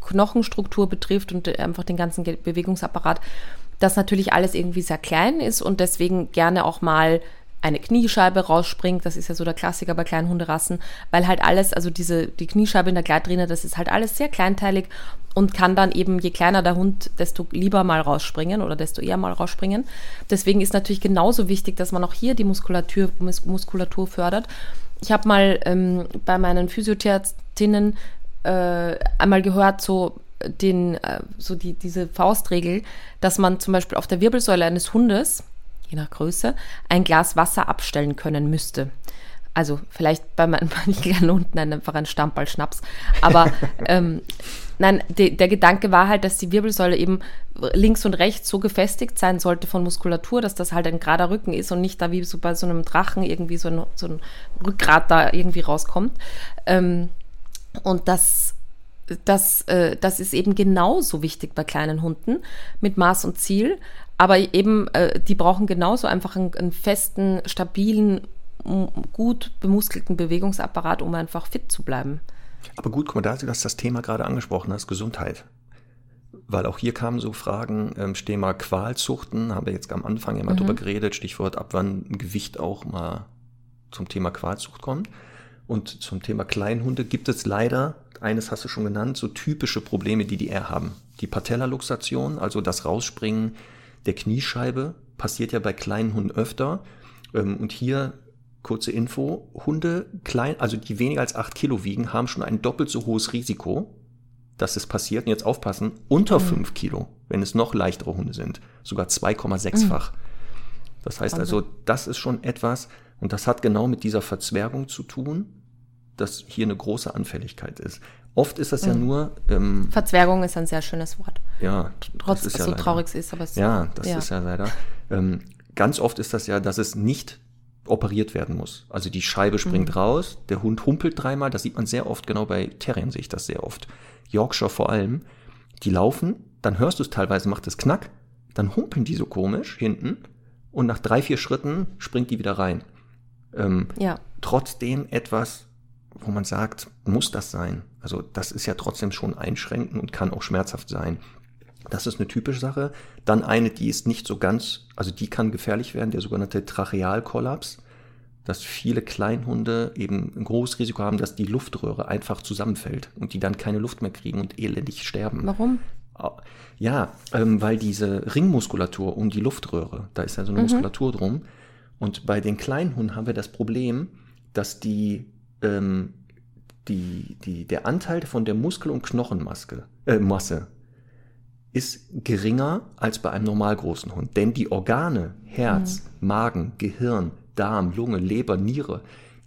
Knochenstruktur betrifft und einfach den ganzen Bewegungsapparat, dass natürlich alles irgendwie sehr klein ist und deswegen gerne auch mal eine Kniescheibe rausspringt. Das ist ja so der Klassiker bei kleinen Hunderassen, weil halt alles, also diese, die Kniescheibe in der Gleitrinne, das ist halt alles sehr kleinteilig und kann dann eben, je kleiner der Hund, desto lieber mal rausspringen oder desto eher mal rausspringen. Deswegen ist natürlich genauso wichtig, dass man auch hier die Muskulatur, Muskulatur fördert. Ich habe mal ähm, bei meinen Physiotherapistinnen äh, einmal gehört, so den, äh, so die, diese Faustregel, dass man zum Beispiel auf der Wirbelsäule eines Hundes je nach Größe, ein Glas Wasser abstellen können müsste. Also vielleicht bei manchen kleinen Hunden einfach ein Stammball Schnaps. Aber ähm, nein, de, der Gedanke war halt, dass die Wirbelsäule eben links und rechts so gefestigt sein sollte von Muskulatur, dass das halt ein gerader Rücken ist und nicht da wie so bei so einem Drachen irgendwie so ein, so ein Rückgrat da irgendwie rauskommt. Ähm, und das das, äh, das ist eben genauso wichtig bei kleinen Hunden mit Maß und Ziel. Aber eben, äh, die brauchen genauso einfach einen, einen festen, stabilen gut bemuskelten Bewegungsapparat, um einfach fit zu bleiben. Aber gut, guck mal, da hast das Thema gerade angesprochen hast, Gesundheit. Weil auch hier kamen so Fragen, ähm, stehen mal Qualzuchten, haben wir jetzt am Anfang ja mal mhm. drüber geredet, Stichwort, ab wann Gewicht auch mal zum Thema Qualzucht kommt. Und zum Thema Kleinhunde gibt es leider, eines hast du schon genannt, so typische Probleme, die die eher haben. Die Patellaluxation, also das Rausspringen der Kniescheibe, passiert ja bei kleinen Hunden öfter. Ähm, und hier Kurze Info, Hunde klein, also die weniger als 8 Kilo wiegen, haben schon ein doppelt so hohes Risiko, dass es passiert. Und jetzt aufpassen, unter mhm. 5 Kilo, wenn es noch leichtere Hunde sind. Sogar 2,6-fach. Mhm. Das heißt also, das ist schon etwas, und das hat genau mit dieser Verzwergung zu tun, dass hier eine große Anfälligkeit ist. Oft ist das mhm. ja nur. Ähm, Verzwergung ist ein sehr schönes Wort. Ja, trotz es ja so traurig es ist, aber es Ja, das ja. ist ja leider. Ähm, ganz oft ist das ja, dass es nicht operiert werden muss. Also die Scheibe springt mhm. raus, der Hund humpelt dreimal, das sieht man sehr oft, genau bei Terriern sehe ich das sehr oft. Yorkshire vor allem, die laufen, dann hörst du es teilweise, macht es knack, dann humpeln die so komisch hinten und nach drei, vier Schritten springt die wieder rein. Ähm, ja. Trotzdem etwas, wo man sagt, muss das sein? Also das ist ja trotzdem schon einschränkend und kann auch schmerzhaft sein. Das ist eine typische Sache. Dann eine, die ist nicht so ganz, also die kann gefährlich werden, der sogenannte Trachealkollaps, dass viele Kleinhunde eben ein großes Risiko haben, dass die Luftröhre einfach zusammenfällt und die dann keine Luft mehr kriegen und elendig sterben. Warum? Ja, ähm, weil diese Ringmuskulatur um die Luftröhre, da ist ja so eine mhm. Muskulatur drum. Und bei den Kleinhunden haben wir das Problem, dass die, ähm, die, die, der Anteil von der Muskel- und Knochenmasse äh, Masse ist geringer als bei einem normal großen Hund. Denn die Organe, Herz, mhm. Magen, Gehirn, Darm, Lunge, Leber, Niere,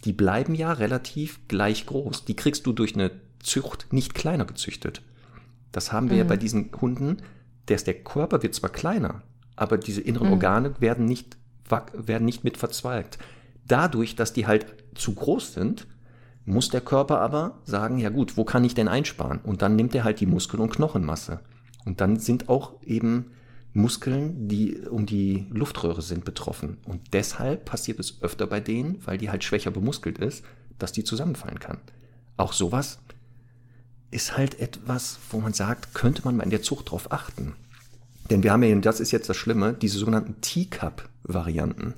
die bleiben ja relativ gleich groß. Die kriegst du durch eine Zucht nicht kleiner gezüchtet. Das haben wir mhm. ja bei diesen Hunden, der, der Körper wird zwar kleiner, aber diese inneren mhm. Organe werden nicht, werden nicht mit verzweigt. Dadurch, dass die halt zu groß sind, muss der Körper aber sagen, ja gut, wo kann ich denn einsparen? Und dann nimmt er halt die Muskel- und Knochenmasse. Und dann sind auch eben Muskeln, die um die Luftröhre sind, betroffen. Und deshalb passiert es öfter bei denen, weil die halt schwächer bemuskelt ist, dass die zusammenfallen kann. Auch sowas ist halt etwas, wo man sagt, könnte man mal in der Zucht drauf achten. Denn wir haben ja, das ist jetzt das Schlimme, diese sogenannten Teacup-Varianten.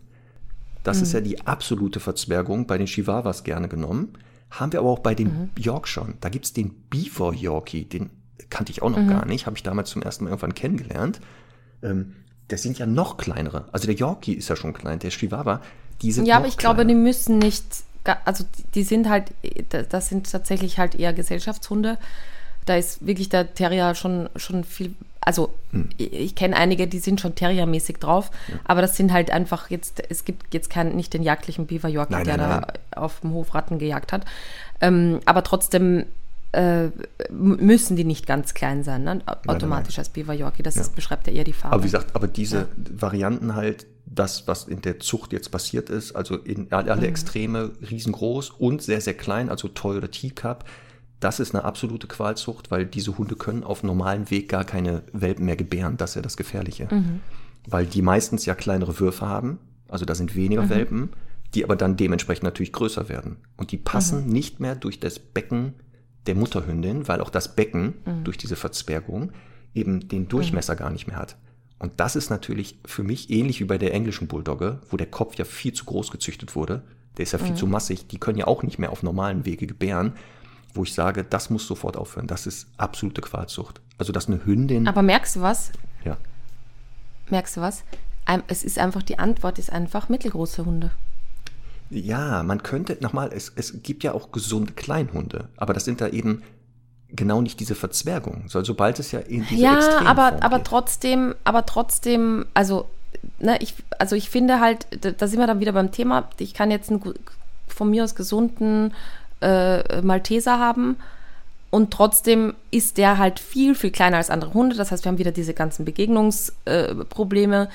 Das mhm. ist ja die absolute Verzwergung bei den Chihuahuas gerne genommen. Haben wir aber auch bei den mhm. Yorkshire. Da gibt es den Beaver Yorkie, den kannte ich auch noch mhm. gar nicht, habe ich damals zum ersten Mal irgendwann kennengelernt. Ähm, das sind ja noch kleinere. Also der Yorkie ist ja schon klein, der Chihuahua, die sind Ja, aber ich kleiner. glaube, die müssen nicht, also die sind halt, das sind tatsächlich halt eher Gesellschaftshunde. Da ist wirklich der Terrier schon, schon viel, also hm. ich, ich kenne einige, die sind schon Terriermäßig drauf, ja. aber das sind halt einfach jetzt, es gibt jetzt keinen, nicht den jagdlichen Beaver Yorkie, nein, der nein, da auf dem Hof Ratten gejagt hat. Ähm, aber trotzdem äh, müssen die nicht ganz klein sein, ne? automatisch nein, als Beaver Yorkie. Das ja. ist, beschreibt ja eher die Farbe. Aber wie gesagt, aber diese ja. Varianten halt, das, was in der Zucht jetzt passiert ist, also in alle mhm. Extreme riesengroß und sehr, sehr klein, also Toy oder Teacup, das ist eine absolute Qualzucht, weil diese Hunde können auf normalem Weg gar keine Welpen mehr gebären. Das ist ja das Gefährliche. Mhm. Weil die meistens ja kleinere Würfe haben, also da sind weniger mhm. Welpen, die aber dann dementsprechend natürlich größer werden. Und die passen mhm. nicht mehr durch das Becken der Mutterhündin, weil auch das Becken mhm. durch diese Verzwergung eben den Durchmesser mhm. gar nicht mehr hat. Und das ist natürlich für mich ähnlich wie bei der englischen Bulldogge, wo der Kopf ja viel zu groß gezüchtet wurde. Der ist ja viel mhm. zu massig. Die können ja auch nicht mehr auf normalen Wege gebären, wo ich sage, das muss sofort aufhören. Das ist absolute Qualzucht. Also, dass eine Hündin. Aber merkst du was? Ja. Merkst du was? Es ist einfach, die Antwort ist einfach mittelgroße Hunde. Ja, man könnte, nochmal, es, es gibt ja auch gesunde Kleinhunde, aber das sind da eben genau nicht diese Verzwergung, so, sobald es ja in diese Ja, aber, aber trotzdem, aber trotzdem, also, ne, ich, also ich finde halt, da sind wir dann wieder beim Thema, ich kann jetzt ein von mir aus gesunden äh, Malteser haben. Und trotzdem ist der halt viel, viel kleiner als andere Hunde. Das heißt, wir haben wieder diese ganzen Begegnungsprobleme. Äh,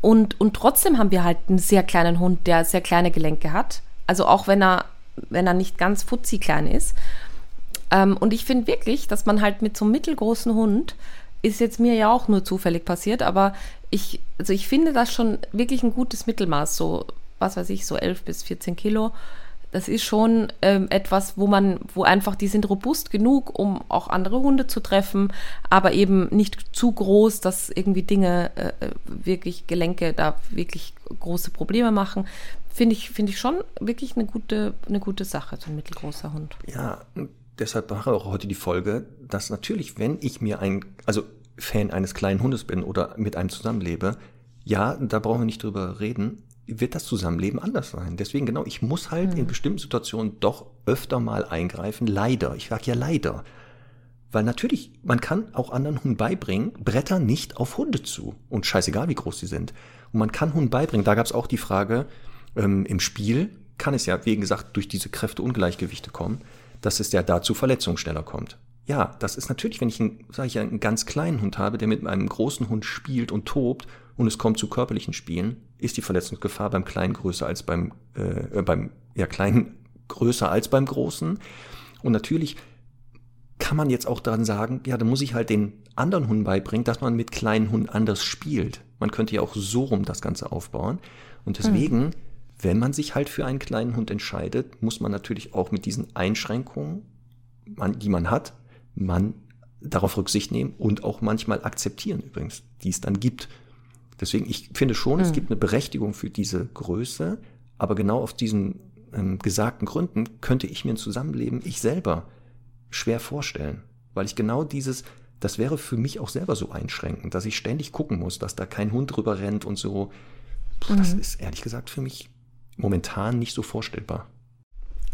und, und trotzdem haben wir halt einen sehr kleinen Hund, der sehr kleine Gelenke hat. Also auch wenn er, wenn er nicht ganz futzi klein ist. Ähm, und ich finde wirklich, dass man halt mit so einem mittelgroßen Hund, ist jetzt mir ja auch nur zufällig passiert, aber ich, also ich finde das schon wirklich ein gutes Mittelmaß, so, was weiß ich, so 11 bis 14 Kilo. Das ist schon ähm, etwas, wo man, wo einfach, die sind robust genug, um auch andere Hunde zu treffen, aber eben nicht zu groß, dass irgendwie Dinge, äh, äh wirklich Gelenke da wirklich große Probleme machen. Finde ich, finde ich schon wirklich eine gute, eine gute Sache, so ein mittelgroßer Hund. Ja, deshalb mache ich auch heute die Folge, dass natürlich, wenn ich mir ein, also Fan eines kleinen Hundes bin oder mit einem zusammenlebe, ja, da brauchen wir nicht drüber reden, wird das Zusammenleben anders sein. Deswegen genau, ich muss halt mhm. in bestimmten Situationen doch öfter mal eingreifen. Leider, ich sage ja leider. Weil natürlich, man kann auch anderen Hunden beibringen, Bretter nicht auf Hunde zu. Und scheißegal, wie groß sie sind. Und man kann Hunden beibringen. Da gab es auch die Frage, ähm, im Spiel kann es ja, wie gesagt, durch diese Kräfteungleichgewichte kommen dass es ja dazu Verletzungen schneller kommt. Ja, das ist natürlich, wenn ich einen, sage ich, einen ganz kleinen Hund habe, der mit einem großen Hund spielt und tobt und es kommt zu körperlichen Spielen, ist die Verletzungsgefahr beim Kleinen größer als beim, äh, beim ja, Kleinen größer als beim Großen. Und natürlich kann man jetzt auch daran sagen, ja, da muss ich halt den anderen Hunden beibringen, dass man mit kleinen Hunden anders spielt. Man könnte ja auch so rum das Ganze aufbauen. Und deswegen mhm wenn man sich halt für einen kleinen Hund entscheidet, muss man natürlich auch mit diesen Einschränkungen, die man hat, man darauf Rücksicht nehmen und auch manchmal akzeptieren übrigens, die es dann gibt. Deswegen, ich finde schon, mhm. es gibt eine Berechtigung für diese Größe, aber genau auf diesen ähm, gesagten Gründen könnte ich mir ein Zusammenleben, ich selber, schwer vorstellen. Weil ich genau dieses, das wäre für mich auch selber so einschränkend, dass ich ständig gucken muss, dass da kein Hund drüber rennt und so. Puh, mhm. Das ist ehrlich gesagt für mich momentan nicht so vorstellbar.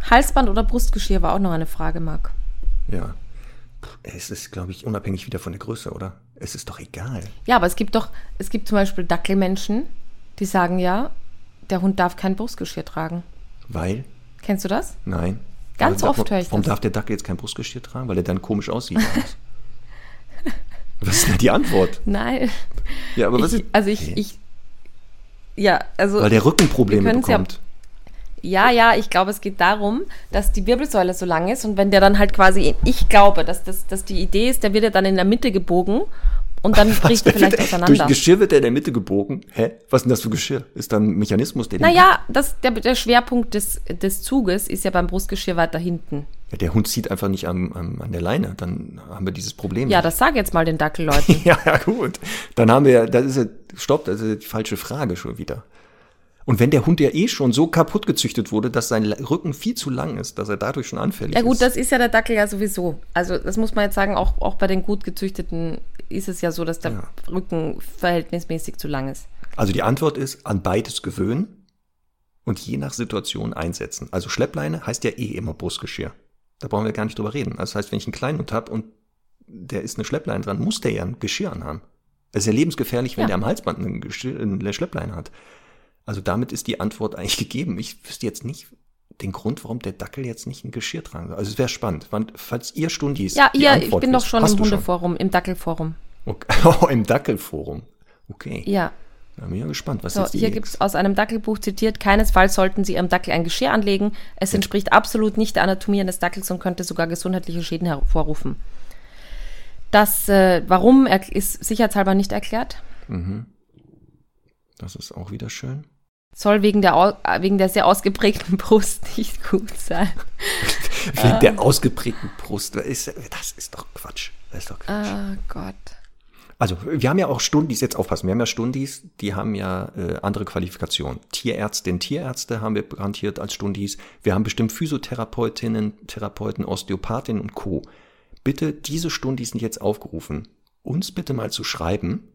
Halsband oder Brustgeschirr war auch noch eine Frage, Marc. Ja. Es ist, glaube ich, unabhängig wieder von der Größe, oder? Es ist doch egal. Ja, aber es gibt doch, es gibt zum Beispiel Dackelmenschen, die sagen ja, der Hund darf kein Brustgeschirr tragen. Weil? Kennst du das? Nein. Ganz also, oft höre ich das. Warum darf der Dackel jetzt kein Brustgeschirr tragen? Weil er dann komisch aussieht. was ist denn die Antwort? Nein. Ja, aber was ich, ist, Also ich, ich, ja, also. Weil der Rückenprobleme bekommt. Ja, ja, ich glaube, es geht darum, dass die Wirbelsäule so lang ist und wenn der dann halt quasi, ich glaube, dass, das, dass die Idee ist, der wird ja dann in der Mitte gebogen und dann bricht er vielleicht auseinander. Durch Geschirr wird er in der Mitte gebogen. Hä? Was ist denn das für Geschirr? Ist da ein Mechanismus, der Naja, das, der, der Schwerpunkt des, des Zuges ist ja beim Brustgeschirr weiter hinten. Ja, der Hund zieht einfach nicht am, am, an der Leine, dann haben wir dieses Problem. Ja, nicht. das sag jetzt mal den Dackelleuten. ja, ja, gut. Dann haben wir, das ist ja, stopp, das ist die falsche Frage schon wieder. Und wenn der Hund ja eh schon so kaputt gezüchtet wurde, dass sein Rücken viel zu lang ist, dass er dadurch schon anfällig ist. Ja gut, ist. das ist ja der Dackel ja sowieso. Also das muss man jetzt sagen, auch, auch bei den gut gezüchteten ist es ja so, dass der ja. Rücken verhältnismäßig zu lang ist. Also die Antwort ist, an beides gewöhnen und je nach Situation einsetzen. Also Schleppleine heißt ja eh immer Brustgeschirr. Da brauchen wir gar nicht drüber reden. Also das heißt, wenn ich einen kleinen Hund habe und der ist eine Schleppleine dran, muss der ja ein Geschirr anhaben. Es ist ja lebensgefährlich, wenn ja. der am Halsband eine, eine Schleppleine hat. Also damit ist die Antwort eigentlich gegeben. Ich wüsste jetzt nicht den Grund, warum der Dackel jetzt nicht ein Geschirr tragen soll. Also es wäre spannend. Falls ihr Stundis. Ja, ihr, ich bin doch schon im Hundeforum, im Dackelforum. Okay. Oh, im Dackelforum. Okay. Ja. Da bin ich ja gespannt, was so, jetzt die Hier gibt es aus einem Dackelbuch zitiert, keinesfalls sollten Sie Ihrem Dackel ein Geschirr anlegen. Es entspricht absolut nicht der Anatomie eines Dackels und könnte sogar gesundheitliche Schäden hervorrufen. Das, äh, warum, ist sicherheitshalber nicht erklärt. Mhm. Das ist auch wieder schön. Soll wegen der, wegen der sehr ausgeprägten Brust nicht gut sein. wegen der ausgeprägten Brust. Das ist, das ist doch Quatsch. Das ist doch Quatsch. Oh Gott. Also, wir haben ja auch Stundis, jetzt aufpassen, wir haben ja Stundis, die haben ja äh, andere Qualifikationen. Tierärztinnen, Tierärzte haben wir garantiert als Stundis. Wir haben bestimmt Physiotherapeutinnen, Therapeuten, Osteopathinnen und Co. Bitte, diese Stundis sind jetzt aufgerufen, uns bitte mal zu schreiben,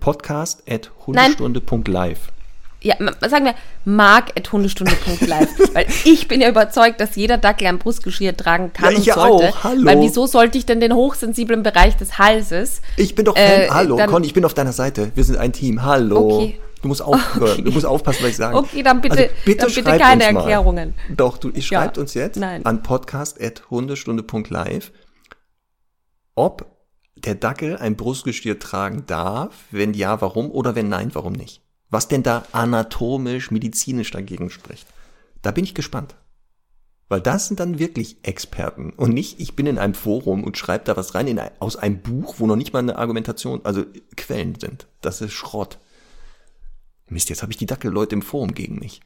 podcast at hundestunde.live ja, sagen wir, mark.hundestunde.live. weil ich bin ja überzeugt, dass jeder Dackel ein Brustgeschirr tragen kann ja, ich und sollte. Auch. Hallo. Weil wieso sollte ich denn den hochsensiblen Bereich des Halses? Ich bin doch. Äh, Hallo, Conny, ich bin auf deiner Seite. Wir sind ein Team. Hallo. Okay. Du musst aufhören. Okay. Du musst aufpassen, was ich sage. Okay, dann bitte, Also bitte, dann bitte keine mal. Erklärungen. Doch, du, ihr schreibt Ja. uns jetzt Nein. an podcast.hundestunde.live, ob der Dackel ein Brustgestier tragen darf, wenn ja, warum oder wenn nein, warum nicht. Was denn da anatomisch, medizinisch dagegen spricht. Da bin ich gespannt. Weil das sind dann wirklich Experten und nicht, ich bin in einem Forum und schreibe da was rein in aus einem Buch, wo noch nicht mal eine Argumentation, also Quellen sind. Das ist Schrott. Mist, jetzt habe ich die Dackelleute im Forum gegen mich.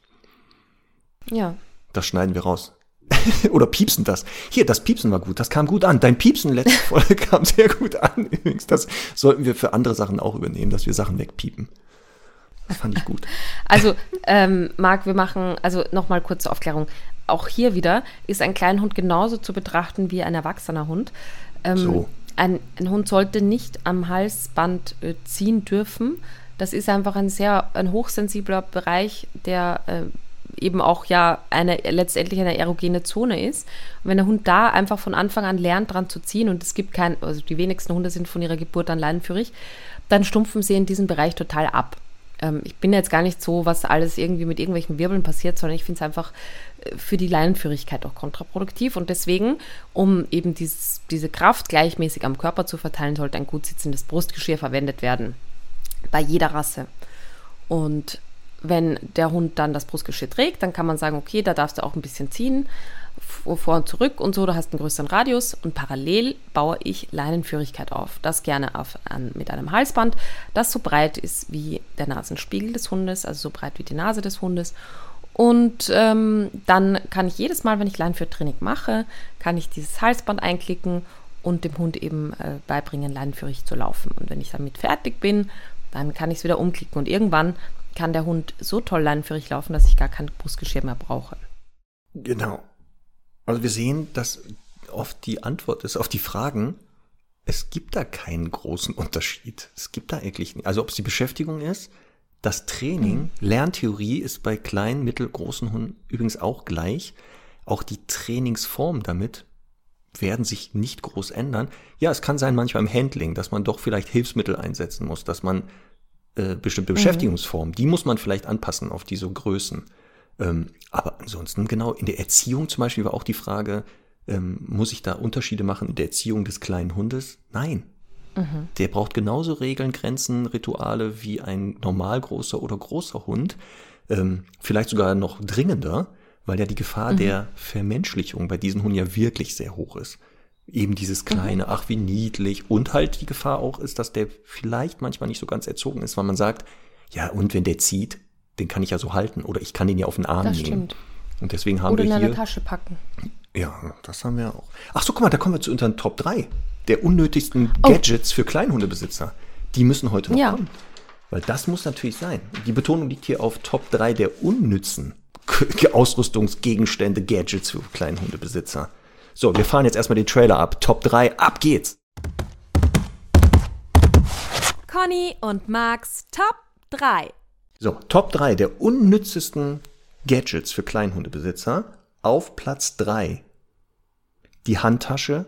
Ja. Das schneiden wir raus. Oder piepsen das. Hier, das Piepsen war gut. Das kam gut an. Dein Piepsen letzte Folge kam sehr gut an. Übrigens, das sollten wir für andere Sachen auch übernehmen, dass wir Sachen wegpiepen. Das fand ich gut. Also, ähm, Marc, wir machen, also nochmal kurze Aufklärung. Auch hier wieder ist ein kleiner Hund genauso zu betrachten wie ein erwachsener Hund. Ähm, So. ein, ein Hund sollte nicht am Halsband äh, ziehen dürfen. Das ist einfach ein sehr ein hochsensibler Bereich, der äh, eben auch ja eine letztendlich eine erogene Zone ist. Und wenn der Hund da einfach von Anfang an lernt, dran zu ziehen, und es gibt kein, also die wenigsten Hunde sind von ihrer Geburt an leinenführig, dann stumpfen sie in diesem Bereich total ab. Ähm, ich bin jetzt gar nicht so, was alles irgendwie mit irgendwelchen Wirbeln passiert, sondern ich finde es einfach äh, für die Leinenführigkeit auch kontraproduktiv. Und deswegen, um eben dieses, diese Kraft gleichmäßig am Körper zu verteilen, sollte ein gut sitzendes Brustgeschirr verwendet werden. Bei jeder Rasse. Und wenn der Hund dann das Brustgeschirr trägt, dann kann man sagen, okay, da darfst du auch ein bisschen ziehen, vor und zurück und so, du hast einen größeren Radius und parallel baue ich Leinenführigkeit auf. Das gerne auf, an, mit einem Halsband, das so breit ist wie der Nasenspiegel des Hundes, also so breit wie die Nase des Hundes. Und ähm, dann kann ich jedes Mal, wenn ich Leinenführtraining mache, kann ich dieses Halsband einklicken und dem Hund eben äh, beibringen, leinenführig zu laufen. Und wenn ich damit fertig bin, dann kann ich es wieder umklicken. Und irgendwann kann der Hund so toll leinenführig laufen, dass ich gar kein Brustgeschirr mehr brauche. Genau. Also wir sehen, dass oft die Antwort ist auf die Fragen, es gibt da keinen großen Unterschied. Es gibt da eigentlich nicht. Also ob es die Beschäftigung ist, das Training, Lerntheorie ist bei kleinen, mittel, großen Hunden übrigens auch gleich. Auch die Trainingsform damit werden sich nicht groß ändern. Ja, es kann sein manchmal im Handling, dass man doch vielleicht Hilfsmittel einsetzen muss, dass man äh, bestimmte Beschäftigungsformen, die muss man vielleicht anpassen auf diese Größen. Ähm, aber ansonsten genau, in der Erziehung zum Beispiel war auch die Frage, ähm, muss ich da Unterschiede machen in der Erziehung des kleinen Hundes? Nein. Der braucht genauso Regeln, Grenzen, Rituale wie ein normal großer oder großer Hund. Ähm, vielleicht sogar noch dringender, weil ja die Gefahr der Vermenschlichung bei diesen Hunden ja wirklich sehr hoch ist. Eben dieses kleine, ach wie niedlich. Und halt die Gefahr auch ist, dass der vielleicht manchmal nicht so ganz erzogen ist, weil man sagt, ja, und wenn der zieht, den kann ich ja so halten oder ich kann den ja auf den Arm Das nehmen. stimmt. Und deswegen haben Oder in wir eine hier. Tasche packen. Ja, das haben wir auch. Ach so, guck mal, da kommen wir zu unseren Top 3 der unnötigsten Oh. Gadgets für Kleinhundebesitzer. Die müssen heute noch Ja. kommen. Weil das muss natürlich sein. Die Betonung liegt hier auf Top 3 der unnützen Ausrüstungsgegenstände, Gadgets für Kleinhundebesitzer. So, wir fahren jetzt erstmal den Trailer ab. Top 3, ab geht's! Conny und Max Top 3. So, Top 3 der unnützesten Gadgets für Kleinhundebesitzer. Auf Platz 3 die Handtasche,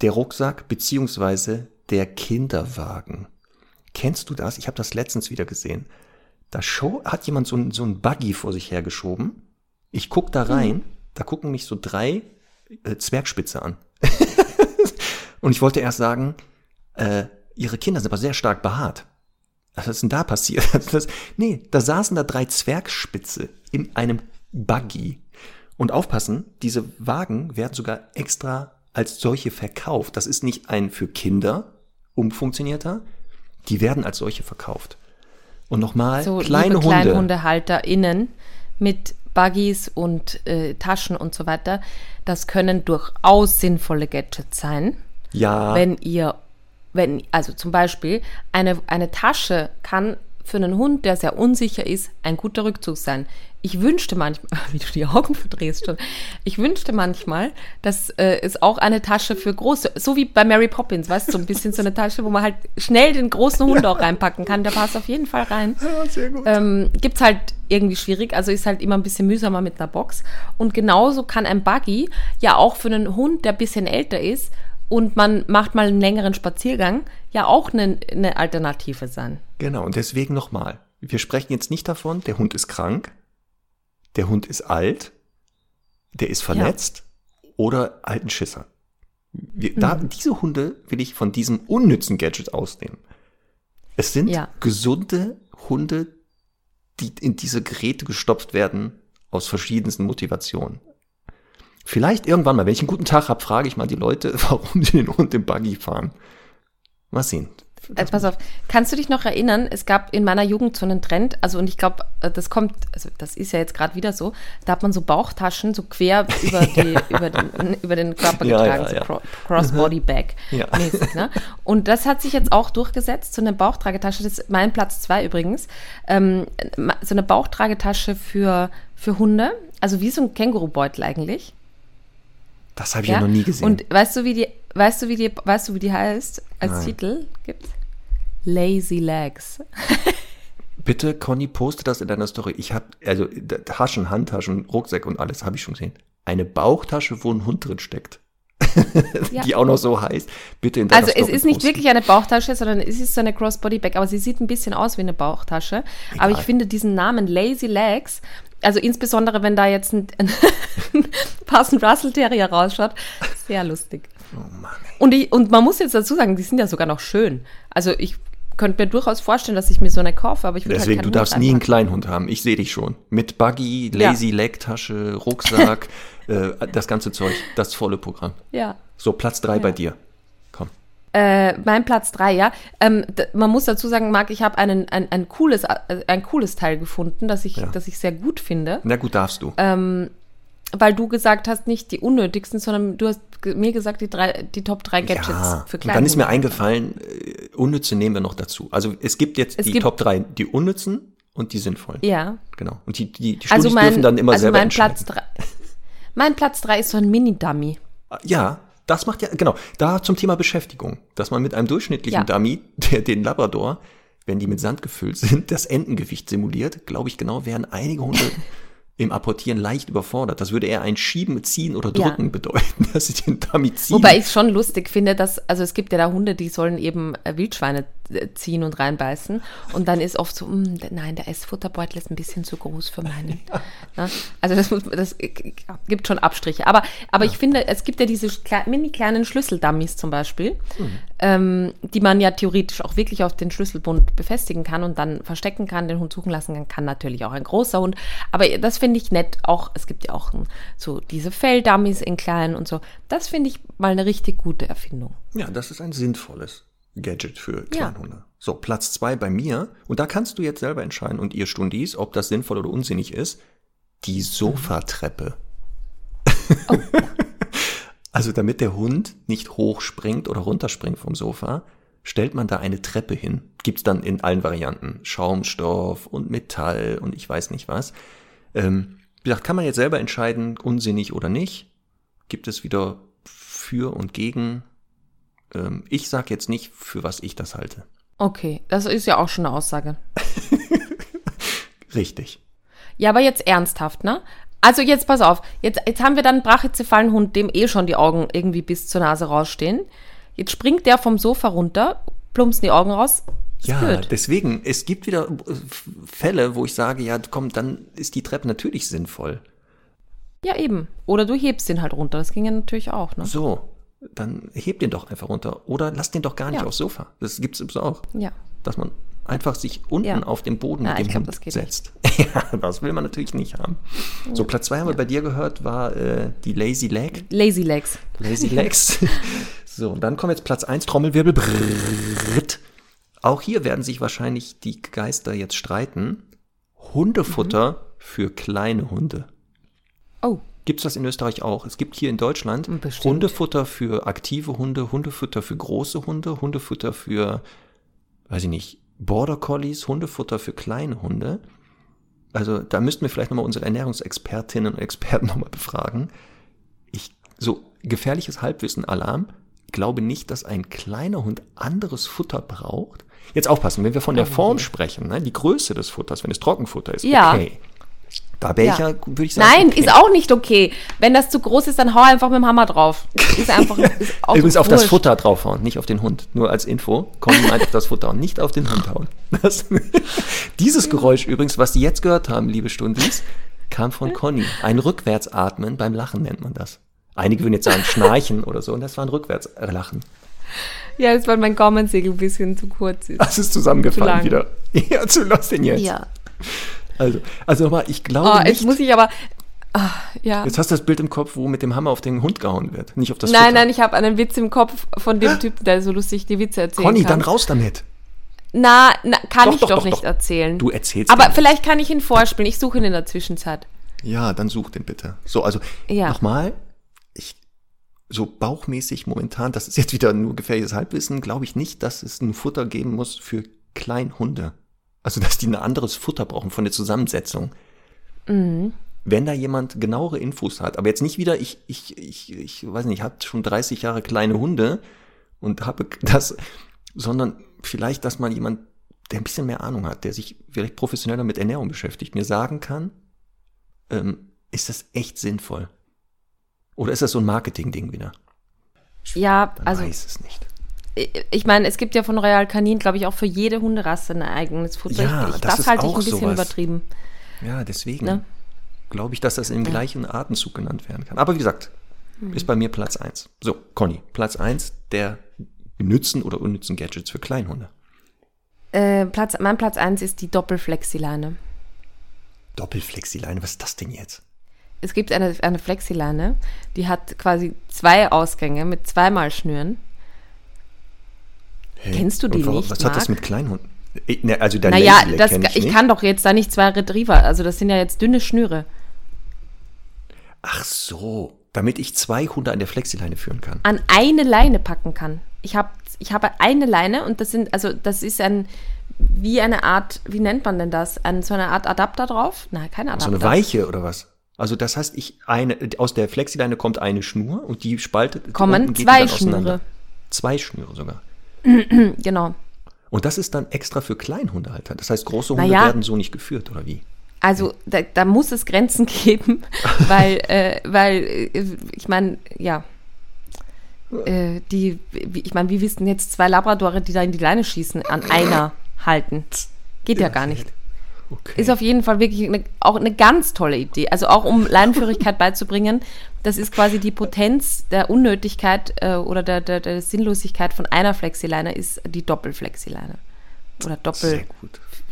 der Rucksack beziehungsweise der Kinderwagen. Kennst du das? Ich habe das letztens wieder gesehen. Da show, hat jemand so ein, so ein Buggy vor sich hergeschoben. Ich guck da rein, da gucken mich so drei äh, Zwergspitze an. Und ich wollte erst sagen, äh, ihre Kinder sind aber sehr stark behaart. Was ist denn da passiert? Das, nee, da saßen da drei Zwergspitze in einem Buggy. Und aufpassen, diese Wagen werden sogar extra als solche verkauft. Das ist nicht ein für Kinder umfunktionierter, die werden als solche verkauft. Und nochmal, So kleine liebe Hunde. KleinhundehalterInnen mit Buggies und äh, Taschen und so weiter, das können durchaus sinnvolle Gadgets sein. Ja, wenn ihr, wenn, also zum Beispiel, eine, eine Tasche kann für einen Hund, der sehr unsicher ist, ein guter Rückzug sein. Ich wünschte manchmal, wie du die Augen verdrehst schon, ich wünschte manchmal, dass äh, es auch eine Tasche für große, so wie bei Mary Poppins, weißt du, so ein bisschen so eine Tasche, wo man halt schnell den großen Hund auch reinpacken kann, der passt auf jeden Fall rein. Ja, sehr gut. Ähm, gibt's halt irgendwie schwierig, also ist halt immer ein bisschen mühsamer mit einer Box. Und genauso kann ein Buggy ja auch für einen Hund, der ein bisschen älter ist und man macht mal einen längeren Spaziergang, ja auch eine, eine Alternative sein. Genau, und deswegen nochmal. wir sprechen jetzt nicht davon, der Hund ist krank, der Hund ist alt, der ist verletzt oder halt ein Schisser. Wir, da, Mhm. diese Hunde will ich von diesem unnützen Gadget ausnehmen. Es sind Ja. gesunde Hunde, die in diese Geräte gestopft werden aus verschiedensten Motivationen. Vielleicht irgendwann mal, wenn ich einen guten Tag habe, frage ich mal die Leute, warum sie den Hund im Buggy fahren. Mal sehen. Äh, pass auf, kannst du dich noch erinnern, es gab in meiner Jugend so einen Trend, also und ich glaube, das kommt, also das ist ja jetzt gerade wieder so, da hat man so Bauchtaschen so quer über, die, über, den, über den Körper Ja, getragen, ja, so ja. Cross-Body-Bag Ja. mäßig. Ne? Und das hat sich jetzt auch durchgesetzt, so eine Bauchtragetasche, das ist mein Platz zwei übrigens, ähm, so eine Bauchtragetasche für, für Hunde, also wie so ein Kängurubeutel eigentlich. Das habe ich ja. noch nie gesehen. Und weißt du, wie die, weißt du, wie die, weißt du, wie die heißt? Als Nein. Titel gibt's Lazy Legs. Bitte, Conny, poste das in deiner Story. Ich habe, also Taschen, Handtaschen, Rucksack und alles habe ich schon gesehen. Eine Bauchtasche, wo ein Hund drin steckt. Ja. Die auch noch so heißt. Bitte in deiner Also es Story ist nicht posten. wirklich eine Bauchtasche, sondern es ist so eine Crossbody-Bag, aber sie sieht ein bisschen aus wie eine Bauchtasche. Aber ich Egal. finde diesen Namen Lazy Legs, also insbesondere wenn da jetzt ein, ein passend Russell Terrier rausschaut, sehr lustig. Oh Mann. Und, ich, und man muss jetzt dazu sagen, die sind ja sogar noch schön. Also ich könnte mir durchaus vorstellen, dass ich mir so eine kaufe, aber ich würde Deswegen, halt du darfst Hund nie einen. Kleinhund haben. Ich sehe dich schon. Mit Buggy, Lazy Leg Tasche, Rucksack, äh, das ganze Zeug. Das volle Programm. Ja. So, Platz drei bei dir. Komm. Äh, mein Platz drei, ja. Ähm, man muss dazu sagen, Marc, ich habe einen, ein, ein, cooles, äh, ein cooles Teil gefunden, das ich, Ja. das ich sehr gut finde. Na gut, darfst du. Ähm, weil du gesagt hast, nicht die unnötigsten, sondern du hast mir gesagt, die, drei, die Top 3 Gadgets ja, für und Kleine. dann ist mir eingefallen, äh, unnütze nehmen wir noch dazu. Also es gibt jetzt Es die gibt- Top drei, die unnützen und die sinnvollen. Ja. Genau. Und die, die, die Studis Also mein, dürfen dann immer also selber mein. Platz drei. Mein Platz 3 ist so ein Mini-Dummy. Ja, das macht ja, genau, da zum Thema Beschäftigung, dass man mit einem durchschnittlichen Ja. Dummy, der, den Labrador, wenn die mit Sand gefüllt sind, das Entengewicht simuliert, glaube ich genau, wären einige Hunde im Apportieren leicht überfordert. Das würde eher ein Schieben, Ziehen oder Ja. Drücken bedeuten, dass sie den Dummy ziehen. Wobei ich es schon lustig finde, dass, also es gibt ja da Hunde, die sollen eben äh, Wildschweine ziehen und reinbeißen. Und dann ist oft so, "Mm, d- nein, der Essfutterbeutel ist ein bisschen zu groß für meinen. Na, also das, muss, das ja, gibt schon Abstriche. Aber, aber ich finde, es gibt ja diese kle mini kleinen Schlüsseldummies zum Beispiel, ähm, die man ja theoretisch auch wirklich auf den Schlüsselbund befestigen kann und dann verstecken kann, den Hund suchen lassen kann, kann natürlich auch ein großer Hund. Aber das finde ich nett. Auch, es gibt ja auch so diese Felldummies in klein und so. Das finde ich mal eine richtig gute Erfindung. Ja, das ist ein sinnvolles Gadget für Ja. Kleinhunde. So, Platz zwei bei mir. Und da kannst du jetzt selber entscheiden und ihr Stundis, ob das sinnvoll oder unsinnig ist. Die Sofatreppe. also damit der Hund nicht hochspringt oder runterspringt vom Sofa, stellt man da eine Treppe hin. Gibt's dann in allen Varianten. Schaumstoff und Metall und ich weiß nicht was. Ähm, wie gesagt, kann man jetzt selber entscheiden, unsinnig oder nicht. Gibt es wieder für und gegen. Ähm, ich sag jetzt nicht, für was ich das halte. Okay, das ist ja auch schon eine Aussage. Richtig. Ja, aber jetzt ernsthaft, ne? Also jetzt pass auf, jetzt, jetzt haben wir dann einen Brachycephalenhund, dem eh schon die Augen irgendwie bis zur Nase rausstehen. Jetzt springt der vom Sofa runter, plumpsen die Augen raus. Ja, blöd. deswegen, es gibt wieder äh, Fälle, wo ich sage, ja, komm, dann ist die Treppe natürlich sinnvoll. Ja, eben. Oder du hebst den halt runter. Das ging ja natürlich auch, ne? So, dann heb den doch einfach runter. Oder lass den doch gar nicht Ja. aufs Sofa. Das gibt's übrigens auch. Ja. Dass man einfach sich unten Ja. auf dem Boden Ja, mit dem Hund setzt. ja, das will man natürlich nicht haben. So, Platz zwei haben wir bei dir gehört, war äh, die Lazy Leg. Lazy Legs. Lazy Legs. so, und dann kommt jetzt Platz 1, Trommelwirbel. Brrrt. Auch hier werden sich wahrscheinlich die Geister jetzt streiten. Hundefutter für kleine Hunde. Oh, Gibt es das in Österreich auch? Es gibt hier in Deutschland Bestimmt. Hundefutter für aktive Hunde, Hundefutter für große Hunde, Hundefutter für, weiß ich nicht, Border Collies, Hundefutter für kleine Hunde. Also da müssten wir vielleicht nochmal unsere Ernährungsexpertinnen und Experten nochmal befragen. Ich, so gefährliches Halbwissen, Alarm, glaube nicht, dass ein kleiner Hund anderes Futter braucht. Jetzt aufpassen, wenn wir von der Form sprechen, ne, die Größe des Futters, wenn es Trockenfutter ist, Ja. okay. Da wäre ich Ja. ja, würde ich sagen. Nein, okay. ist auch nicht okay. Wenn das zu groß ist, dann hau einfach mit dem Hammer drauf. Ist einfach. Ist Übrigens auf das. Futter draufhauen, nicht auf den Hund. Nur als Info. Conny meint auf das Futter und nicht auf den Hund hauen. Das, dieses Geräusch übrigens, was Sie jetzt gehört haben, liebe Stundis, kam von Conny. Ein Rückwärtsatmen beim Lachen nennt man das. Einige würden jetzt sagen Schnarchen oder so, und das war ein Rückwärtslachen. Ja, ist, weil mein Gaumensegel ein bisschen zu kurz ist. Das ist Zu zusammengefallen lang. wieder. Ja, zu los denn jetzt? Ja. Also, also nochmal, ich glaube Oh, nicht. jetzt muss ich aber. Ah, ja. Jetzt hast du das Bild im Kopf, wo mit dem Hammer auf den Hund gehauen wird, nicht auf das Nein, Futter. nein, ich habe einen Witz im Kopf von dem Typen, der so lustig die Witze erzählen Conny, kann. dann raus damit. Na, na kann Doch, ich doch, doch, nicht doch. erzählen. Du erzählst Aber vielleicht kann ich ihn vorspielen. Ich suche ihn in der Zwischenzeit. Ja, dann such den bitte. So, also Ja. nochmal, ich so bauchmäßig momentan, das ist jetzt wieder nur gefährliches Halbwissen, glaube ich nicht, dass es ein Futter geben muss für Kleinhunde. Also, dass die ein anderes Futter brauchen von der Zusammensetzung. Mhm. Wenn da jemand genauere Infos hat, aber jetzt nicht wieder, ich, ich, ich, ich weiß nicht, ich habe schon 30 Jahre kleine Hunde und habe das, sondern vielleicht, dass mal jemand, der ein bisschen mehr Ahnung hat, der sich vielleicht professioneller mit Ernährung beschäftigt, mir sagen kann, ähm, ist das echt sinnvoll? Oder ist das so ein Marketing-Ding wieder? Ja, Man also weiß es nicht. Ich- meine, es gibt ja von Royal Canin, glaube ich, auch für jede Hunderasse ein eigenes Futter. Ja, ich, ich, das das halte ich ein bisschen sowas. übertrieben. Ja, deswegen Ne? glaube ich, dass das im gleichen Atemzug genannt werden kann. Aber wie gesagt, ist bei mir Platz eins. So, Conny, Platz eins der nützen oder unnützen Gadgets für Kleinhunde. Äh, Platz, mein Platz 1 ist die Doppelflexileine. Doppelflexileine, was ist das denn jetzt? Es gibt eine, eine Flexileine, die hat quasi zwei Ausgänge mit zweimal Schnüren. Hey, Kennst du die warum- nicht, Was hat das Marc? mit Kleinhunden? Äh, Ne, also der Naja, das, ich, ich, kann doch jetzt da nicht zwei Retriever, also das sind ja jetzt dünne Schnüre. Ach so, damit ich zwei Hunde an der Flexileine führen kann. An eine Leine packen kann. Ich habe ich habe eine Leine und das sind, also das ist ein, wie eine Art, wie nennt man denn das? Ein, so eine Art Adapter drauf? Nein, kein Adapter. So eine Weiche oder was? Also das heißt, ich eine aus der Flexileine kommt eine Schnur und die spaltet Kommen zwei. Schnüre. Zwei Schnüre sogar. Genau. Und das ist dann extra für Kleinhundehalter. Das heißt, große Hunde Naja. werden so nicht geführt oder wie? Also da, da muss es Grenzen geben, weil, äh, weil äh, ich meine, ja, äh, die, wie- ich meine, wie wissen jetzt zwei Labradore, die da in die Leine schießen, an einer halten? Geht ja gar nicht. Okay. Ist auf jeden Fall wirklich eine, auch eine ganz tolle Idee. Also auch um Leinenführigkeit beizubringen. Das ist quasi die Potenz der Unnötigkeit äh, oder der, der, der Sinnlosigkeit von einer Flexileine ist die Doppelflexileine. Oder Doppel.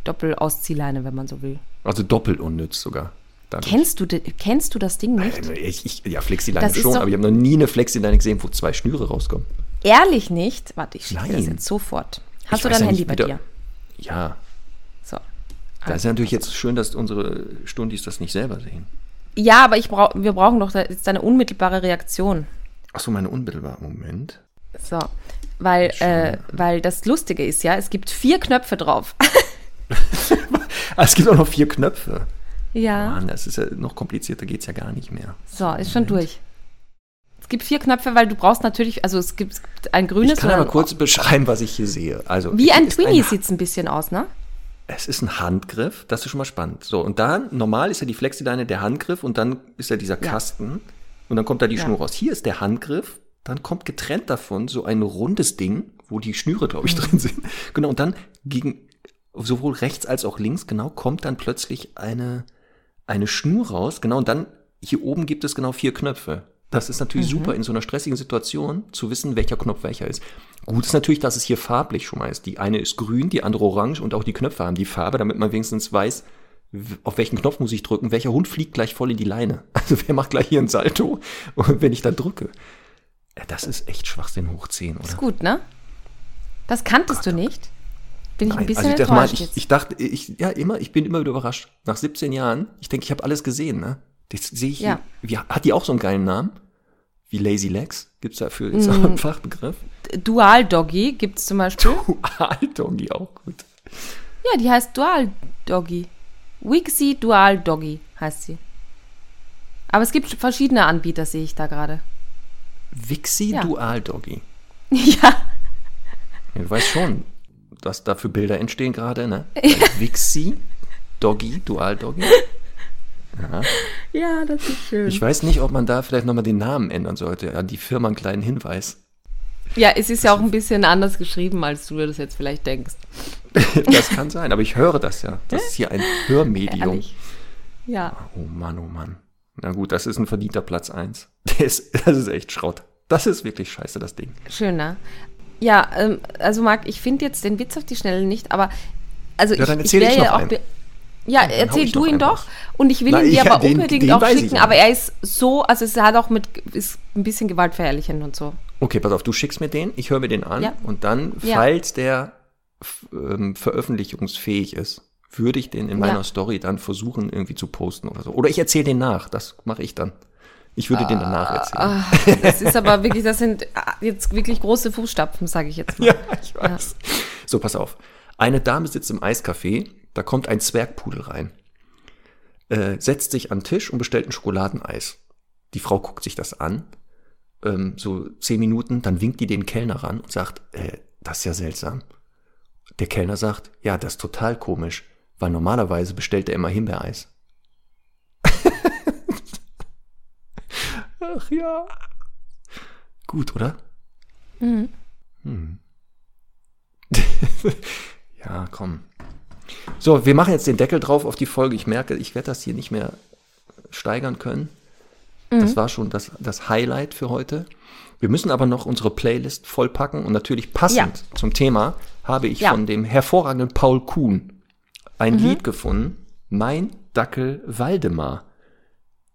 Doppelausziehleine, wenn man so will. Also doppelt unnütz sogar. Dadurch. Kennst du, kennst du das Ding nicht? Ich, ich, ja, Flexileine Das schon, doch- aber ich habe noch nie eine Flexileine gesehen, wo zwei Schnüre rauskommen. Ehrlich nicht? Warte, ich schicke das jetzt sofort. Hast Ich du dein ja Handy bei dir? Ja. Da ist ja natürlich jetzt schön, dass unsere Stundis das nicht selber sehen. Ja, aber ich brauch, wir brauchen doch jetzt eine unmittelbare Reaktion. Achso, meine unmittelbare Moment. So. Weil, äh, weil das Lustige ist ja, es gibt vier Knöpfe drauf. Ah, es gibt auch noch vier Knöpfe. ja. Mann, das ist ja noch komplizierter, geht's ja gar nicht mehr. So, ist schon durch. Es gibt vier Knöpfe, weil du brauchst natürlich, also es gibt ein grünes Ich kann aber kurz beschreiben, was ich hier sehe. Also, Wie ein ist Twinnie sieht es ein bisschen aus, ne? Es ist ein Handgriff, das ist schon mal spannend. So, und dann, normal ist ja die Flexileine der Handgriff und dann ist ja dieser Ja. Kasten und dann kommt da die Ja. Schnur raus. Hier ist der Handgriff, dann kommt getrennt davon so ein rundes Ding, wo die Schnüre, glaube ich, Mhm. drin sind. Genau, und dann gegen sowohl rechts als auch links, genau, kommt dann plötzlich eine, eine Schnur raus. Genau, und dann hier oben gibt es genau vier Knöpfe. Das ist Mhm. natürlich super in so einer stressigen Situation zu wissen, welcher Knopf welcher ist. Gut ist natürlich, dass es hier farblich schon mal ist. Die eine ist grün, die andere orange und auch die Knöpfe haben die Farbe, damit man wenigstens weiß, auf welchen Knopf muss ich drücken, welcher Hund fliegt gleich voll in die Leine. Also wer macht gleich hier ein Salto, und wenn ich da drücke. Ja, Das ist echt Schwachsinn hoch 10, oder? Ist gut, ne? Das kanntest du nicht? Bin ich ein Nein, bisschen also ich, dachte mal, ich, jetzt. ich dachte, ich, ja, immer, ich bin immer wieder überrascht. Nach 17 Jahren, ich denke, ich habe alles gesehen, ne? Das sehe ich, Ja. wie, hat die auch so einen geilen Namen? Wie Lazy Legs? Gibt's dafür jetzt Mm. auch einen Fachbegriff? Dual Doggy gibt es zum Beispiel. Altdoggy auch gut. Ja, die heißt Dual Doggy. Wixie Dual Doggy heißt sie. Aber es gibt verschiedene Anbieter, sehe ich da gerade. Wixi Ja. Dual Doggy. Ja, Ja, du weißt schon, was da für Bilder entstehen gerade, ne? Wixi Doggy, Dual Doggy. Ja. Ja, das ist schön. Ich weiß nicht, ob man da vielleicht nochmal den Namen ändern sollte. An die Firma einen kleinen Hinweis. ja, es ist ja auch ein bisschen anders geschrieben, als du dir das jetzt vielleicht denkst. das kann sein, aber ich höre das ja. Das ist hier ein Hörmedium. Ehrlich. Ja. Oh Mann, oh Mann. Na gut, das ist ein verdienter Platz 1. Das, das ist echt Schrott. Das ist wirklich scheiße, das Ding. Schöner. Ja, ähm, also Marc, ich finde jetzt den Witz auf die Schnelle nicht, aber also Ja, ich, dann ich wäre ja auch. einen. Ja, hau erzähl du ihn doch und ich will Na, ihn dir ja, aber den- unbedingt den auch schicken, ja. aber er ist so, also es hat auch mit, ist ein bisschen gewaltverherrlichend und so. Okay, pass auf, du schickst mir den, ich höre mir den an Ja. und dann, Ja. falls der ähm, veröffentlichungsfähig ist, würde ich den in meiner Ja. Story dann versuchen irgendwie zu posten oder so. Oder ich erzähle den nach, das mache ich dann. Ich würde den danach erzählen. Ah, das ist aber wirklich, das sind ah, jetzt wirklich große Fußstapfen, sage ich jetzt mal. Ja, ich weiß. So, pass auf. Eine Dame sitzt im Eiscafé, da kommt ein Zwergpudel rein, äh, setzt sich an den Tisch und bestellt ein Schokoladeneis. Die Frau guckt sich das an, ähm, so zehn Minuten, dann winkt die den Kellner ran und sagt, äh, das ist ja seltsam. Der Kellner sagt, ja, das ist total komisch, weil normalerweise bestellt er immer Himbeereis. Ach ja. Gut, oder? Hm. ja, komm. So, wir machen jetzt den Deckel drauf auf die Folge. Ich merke, ich werde das hier nicht mehr steigern können. Das war schon das, das Highlight für heute. Wir müssen aber noch unsere Playlist vollpacken und natürlich passend zum Thema habe ich Ja. von dem hervorragenden Paul Kuhn ein Lied gefunden. Mein Dackel Waldemar.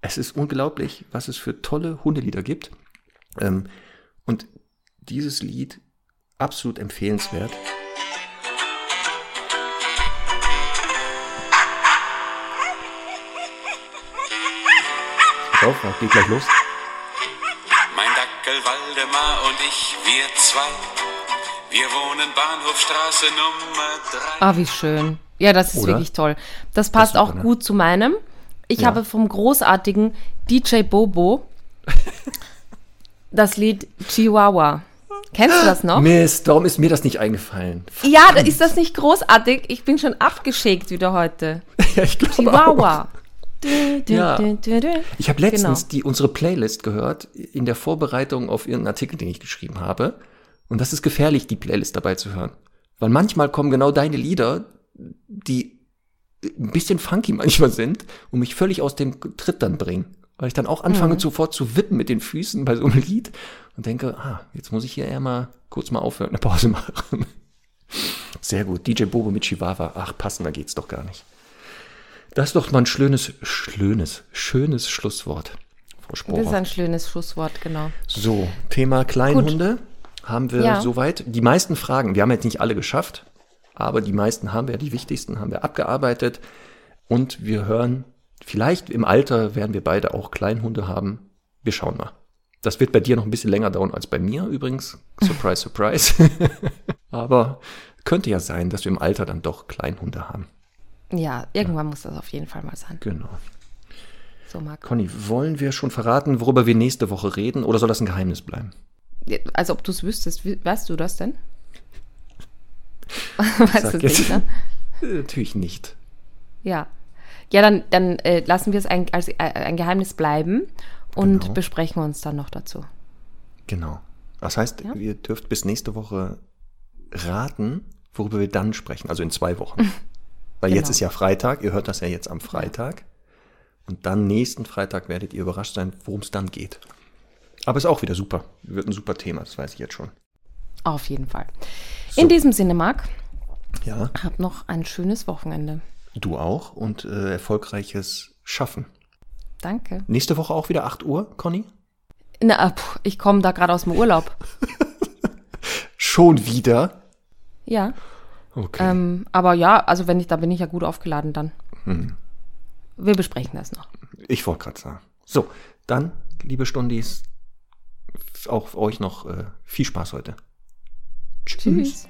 Es ist unglaublich, was es für tolle Hundelieder gibt. Ähm, und dieses Lied absolut empfehlenswert. Pass auf, geht gleich los. Mein Dackel Waldemar und ich, wir zwei. Wir wohnen Bahnhofstraße Nummer drei. Ah, wie schön. Ja, das ist Oder? wirklich toll. Das passt super, auch ne? gut zu meinem. Ich Ja. habe vom großartigen DJ Bobo das Lied Chihuahua. Kennst du das noch? Mist, warum ist mir das nicht eingefallen? Ja, da ist das nicht großartig? Ich bin schon abgeschickt wieder heute. Ja, ich glaube Chihuahua. Du, Ja. Ich habe letztens Genau. die, unsere Playlist gehört in der Vorbereitung auf irgendeinen Artikel, den ich geschrieben habe. Und das ist gefährlich, die Playlist dabei zu hören. Weil manchmal kommen genau deine Lieder, die ein bisschen funky manchmal sind und mich völlig aus dem Tritt dann bringen. Weil ich dann auch anfange, sofort zu wippen mit den Füßen bei so einem Lied und denke, ah, jetzt muss ich hier eher mal kurz mal aufhören, eine Pause machen. Sehr gut. DJ Bobo mit Chihuahua. Ach, passender geht's doch gar nicht. Das ist doch mal ein schönes, schönes, schönes Schlusswort, Frau Das ist Sporer. ein schönes Schlusswort, genau. So, Thema Kleinhunde haben wir Ja. soweit. Die meisten Fragen, wir haben jetzt nicht alle geschafft, aber die meisten haben wir, die wichtigsten haben wir abgearbeitet. Und wir hören, vielleicht im Alter werden wir beide auch Kleinhunde haben. Wir schauen mal. Das wird bei dir noch ein bisschen länger dauern als bei mir übrigens. Surprise, surprise. aber könnte ja sein, dass wir im Alter dann doch Kleinhunde haben. Ja, irgendwann muss das auf jeden Fall mal sein. Genau. So, Marc. Conny, wollen wir schon verraten, worüber wir nächste Woche reden oder soll das ein Geheimnis bleiben? Also, ob du es wüsstest, weißt du das denn? weißt du jetzt. nicht, ne? Äh, Natürlich nicht. Ja. Ja, dann, dann äh, lassen wir es ein, als äh, ein Geheimnis bleiben und Genau. besprechen uns dann noch dazu. Genau. Das heißt, Ja. ihr dürft bis nächste Woche raten, worüber wir dann sprechen, also in zwei Wochen. Weil jetzt Genau. ist ja Freitag, ihr hört das ja jetzt am Freitag. Und dann nächsten Freitag werdet ihr überrascht sein, worum es dann geht. Aber ist auch wieder super. Wird ein super Thema, das weiß ich jetzt schon. Auf jeden Fall. So. In diesem Sinne, Marc, Ja, hab noch ein schönes Wochenende. du auch und äh, erfolgreiches Schaffen. Danke. Nächste Woche auch wieder 8 Uhr, Conny? Na, äh, puh, ich komme da gerade aus dem Urlaub. Schon wieder? Ja. Okay. Ähm, aber ja, also wenn ich, da bin ich ja gut aufgeladen dann. Hm. Wir besprechen das noch. Ich wollte gerade sagen. So, dann, liebe Stundis, auch euch noch äh, viel Spaß heute. Tschüss.